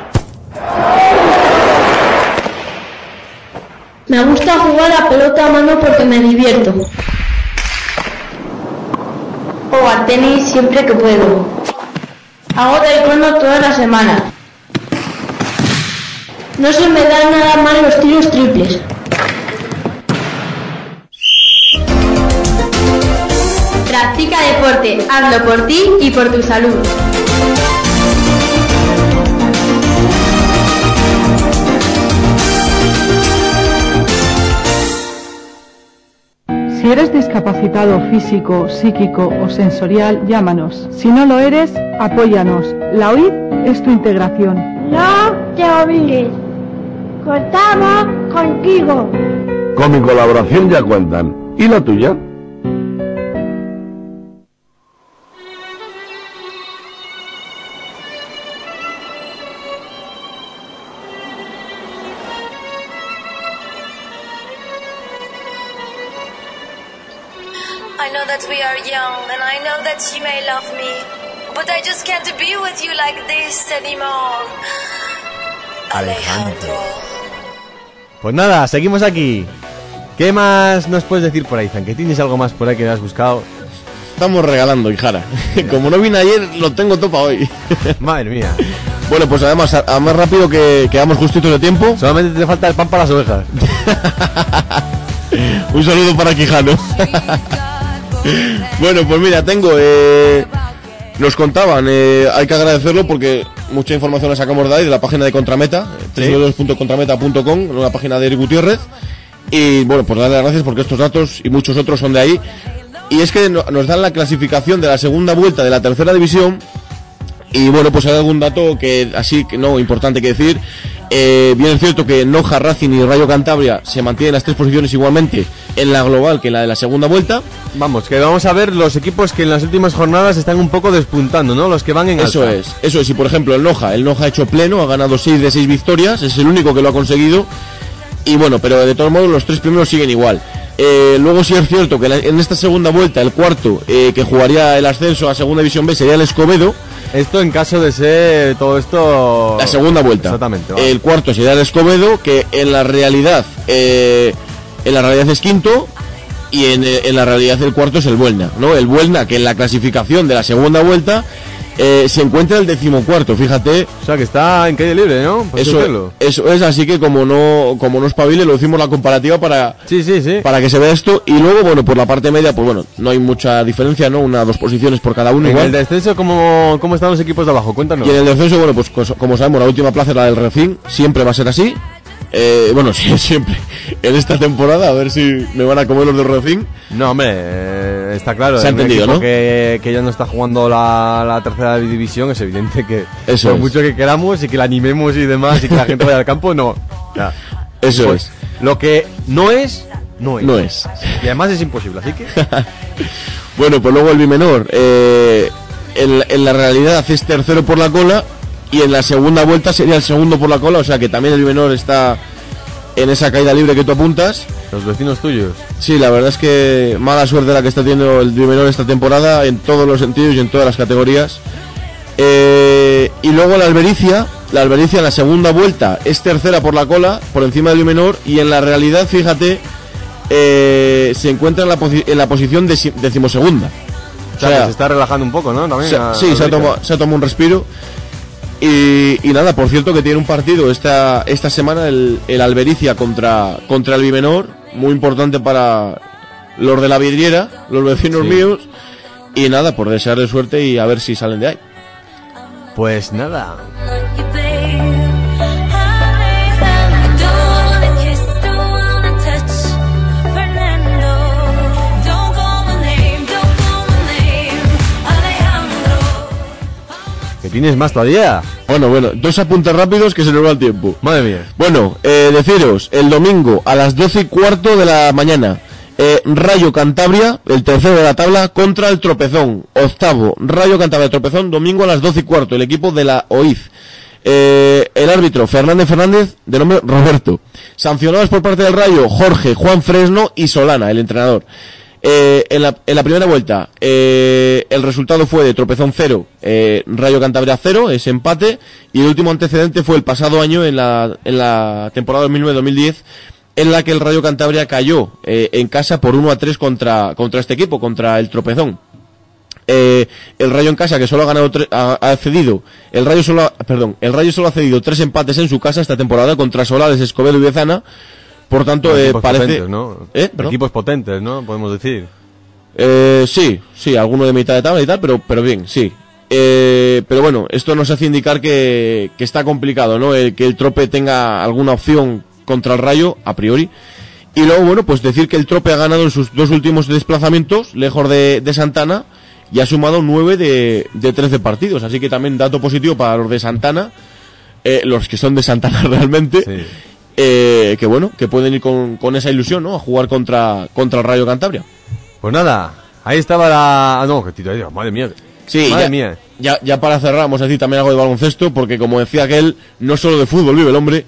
Me gusta jugar a pelota a mano porque me divierto. O al tenis siempre que puedo. Hago taekwondo toda la semana. No se me dan nada mal los tiros triples. Practica deporte, hazlo por ti y por tu salud. Si eres discapacitado físico, psíquico o sensorial, llámanos. Si no lo eres, apóyanos. La OID es tu integración. No te olvides. Contamos contigo. Con mi colaboración ya cuentan. ¿Y la tuya? Young and I know that you may love me, but I just can't be with you like this anymore. Alejandro. Pues nada, seguimos aquí. ¿Qué más nos puedes decir por ahí, Zan? ¿Que tienes algo más por ahí que has buscado? Estamos regalando, hijara. Como no vine ayer, lo tengo todo para hoy. Madre mía. Bueno, pues además, a, a más rápido que quedamos justitos de tiempo. Solamente te falta el pan para las ovejas. Un saludo para Quijano. bueno, pues mira, tengo. Eh, nos contaban, eh, hay que agradecerlo porque mucha información la sacamos de ahí, de la página de Contrameta, Sí. www.contrameta.com, una página de Eric Gutiérrez. Y bueno, pues darle las gracias porque estos datos y muchos otros son de ahí. Y es que no- nos dan la clasificación de la segunda vuelta de la tercera división. Y bueno, pues hay algún dato que así que no importante que decir. Eh, bien es cierto que Noja, Racing y Rayo Cantabria se mantienen las tres posiciones igualmente en la global que en la de la segunda vuelta. Vamos, que vamos a ver los equipos que en las últimas jornadas están un poco despuntando, ¿no? Los que van en Eso es, eso es. Y por ejemplo, el Noja, el Noja ha hecho pleno, ha ganado 6 de 6 victorias, es el único que lo ha conseguido. Y bueno, pero de todos modos los tres primeros siguen igual. Eh, luego sí es cierto que en esta segunda vuelta, el cuarto eh, que jugaría el ascenso a segunda división B sería el Escobedo. Esto en caso de ser todo esto... La segunda vuelta. Exactamente. vale. El cuarto sería el Escobedo, que en la realidad, eh, en la realidad es quinto y en, eh, en la realidad el cuarto es el Buelna, ¿no? El Buelna que en la clasificación de la segunda vuelta eh, se encuentra el decimocuarto, fíjate. O sea, que está en calle libre, ¿no? Eso, eso es, así que como no, como no espabile, lo decimos la comparativa para, Sí, sí, sí. para que se vea esto. Y luego, bueno, por la parte media, pues bueno, no hay mucha diferencia, ¿no? Una, dos posiciones por cada uno En igual. el descenso, ¿cómo, ¿cómo están los equipos de abajo? Cuéntanos. Y en el descenso, bueno, pues como sabemos, la última plaza es la del Refín, siempre va a ser así. Eh, bueno, sí, siempre. En esta temporada, a ver si me van a comer los del Refín. No, hombre, está claro. Se ha entendido, ¿no? Que, que ya no está jugando la, la tercera división, es evidente que Eso por es. mucho que queramos y que la animemos y demás y que la gente vaya al campo, no. Ya. Eso Pues, es. Lo que no es no es. No es. Y además es imposible, así que... Bueno, pues luego el bimenor. eh, en, en la realidad es tercero por la cola y en la segunda vuelta sería el segundo por la cola, o sea que también el bimenor está en esa caída libre que tú apuntas. Los vecinos tuyos. Sí, la verdad es que mala suerte la que está teniendo el bimenor esta temporada en todos los sentidos y en todas las categorías. Eh, y luego la Albericia, la Albericia en la segunda vuelta es tercera por la cola, por encima del bimenor y en la realidad, fíjate, eh, se encuentra en la, en la posición deci- decimosegunda. O sea, que se está relajando un poco, ¿no? También. Se- sí, se ha, tomado, se ha tomado un respiro. Y, y nada, por cierto que tiene un partido esta, esta semana el, el Albericia contra, contra el Bimenor, muy importante para los de la vidriera, los vecinos Sí. míos. Y nada, por desearle suerte y a ver si salen de ahí. Pues nada. Que tienes más todavía. Bueno, bueno, dos apuntes rápidos que se nos va el tiempo. Madre mía. Bueno, eh, deciros, el domingo a las 12 y cuarto de la mañana, eh, Rayo Cantabria, el tercero de la tabla, contra el Tropezón. Octavo, Rayo Cantabria Tropezón, domingo a las 12 y cuarto, el equipo de la OIF. Eh, el árbitro, Fernández Fernández, de nombre Roberto. Sancionados por parte del Rayo, Jorge, Juan Fresno y Solana, el entrenador. Eh, en, la, en la primera vuelta, eh, el resultado fue de tropezón 0, eh, Rayo Cantabria 0, ese empate, y el último antecedente fue el pasado año, en la, en la temporada 2009-2010, en la que el Rayo Cantabria cayó eh, en casa por 1 a 3 contra, contra este equipo, contra el tropezón. Eh, el Rayo en casa que solo ha ganado ha, ha cedido el Rayo solo perdón el Rayo solo ha cedido tres empates en su casa esta temporada contra Solares, Escobedo y Bezana por tanto eh, Equipos parece potentes, ¿no? ¿Eh? Equipos potentes, ¿no? Podemos decir. Eh, sí, sí, alguno de mitad de tabla y tal, pero, pero bien, sí. Eh, pero bueno, esto nos hace indicar que, que está complicado, ¿no? El, que el trope tenga alguna opción contra el rayo, a priori. Y luego, bueno, pues decir que el trope ha ganado en sus dos últimos desplazamientos, lejos de, de Santana, y ha sumado nueve de, de 13 partidos. Así que también dato positivo para los de Santana, eh, los que son de Santana realmente. Eh, que bueno, que pueden ir con, con esa ilusión, ¿no? A jugar contra, contra el Rayo Cantabria. Pues nada, ahí estaba la... Ah, no, que tiro, madre mía. Sí, madre ya, mía. Ya, ya para cerrar, vamos a decir también algo de baloncesto, porque como decía aquel, no solo de fútbol vive el hombre.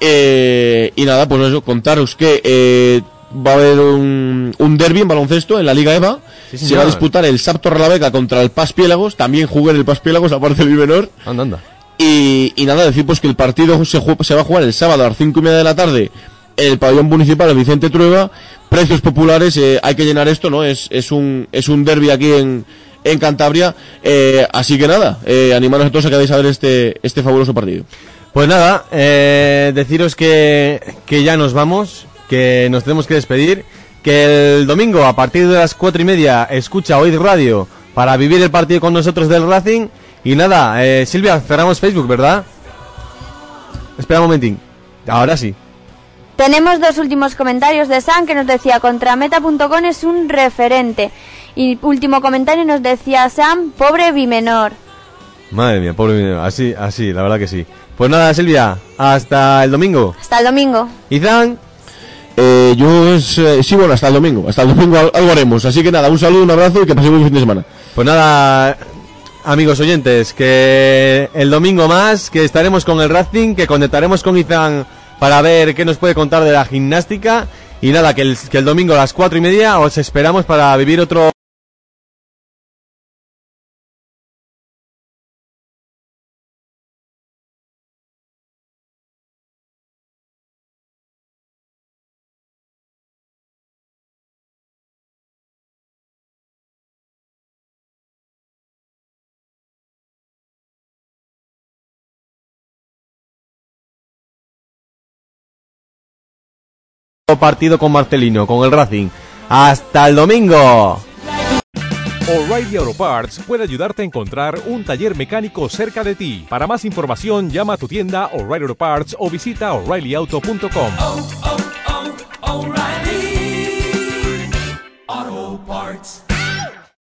Eh, y nada, pues eso, contaros que eh, va a haber un, un derby en baloncesto en la Liga EVA. Sí, Se va a disputar el Sapto Relaveca contra el Paz Piélagos. También jugué en el Paz Piélagos, aparte del menor. Anda, anda. Y, nada, decir pues que el partido se, ju- se va a jugar el sábado a las cinco y media de la tarde el pabellón municipal de Vicente Trueba. Precios populares, eh, hay que llenar esto, ¿no? Es, es un, es un derby aquí en, en Cantabria. Eh, así que nada, eh, animaros a todos a que hagáis a ver este, este fabuloso partido. Pues nada, eh, deciros que, que ya nos vamos, que nos tenemos que despedir, que el domingo a partir de las cuatro y media escucha Oíd Radio para vivir el partido con nosotros del Racing. Y nada, eh, Silvia, cerramos Facebook, ¿verdad? Espera un momentín. Ahora sí. Tenemos dos últimos comentarios de Sam que nos decía contrameta.com es un referente. Y último comentario nos decía Sam, pobre bimenor. Madre mía, pobre mío. Así, así, la verdad que sí. Pues nada, Silvia, hasta el domingo. Hasta el domingo. Izan. Eh, yo es, eh, sí, bueno, hasta el domingo. Hasta el domingo al- algo haremos. Así que nada, un saludo, un abrazo y que pasemos un fin de semana. Pues nada, amigos oyentes, que el domingo más, que estaremos con el Racing, que conectaremos con Izan para ver qué nos puede contar de la gimnástica. Y nada, que el, que el domingo a las cuatro y media os esperamos para vivir otro... partido con Marcelino, con el Racing. Hasta el domingo. O'Reilly Auto Parts puede ayudarte a encontrar un taller mecánico cerca de ti. Para más información, llama a tu tienda O'Reilly Auto Parts o visita oreillyauto.com.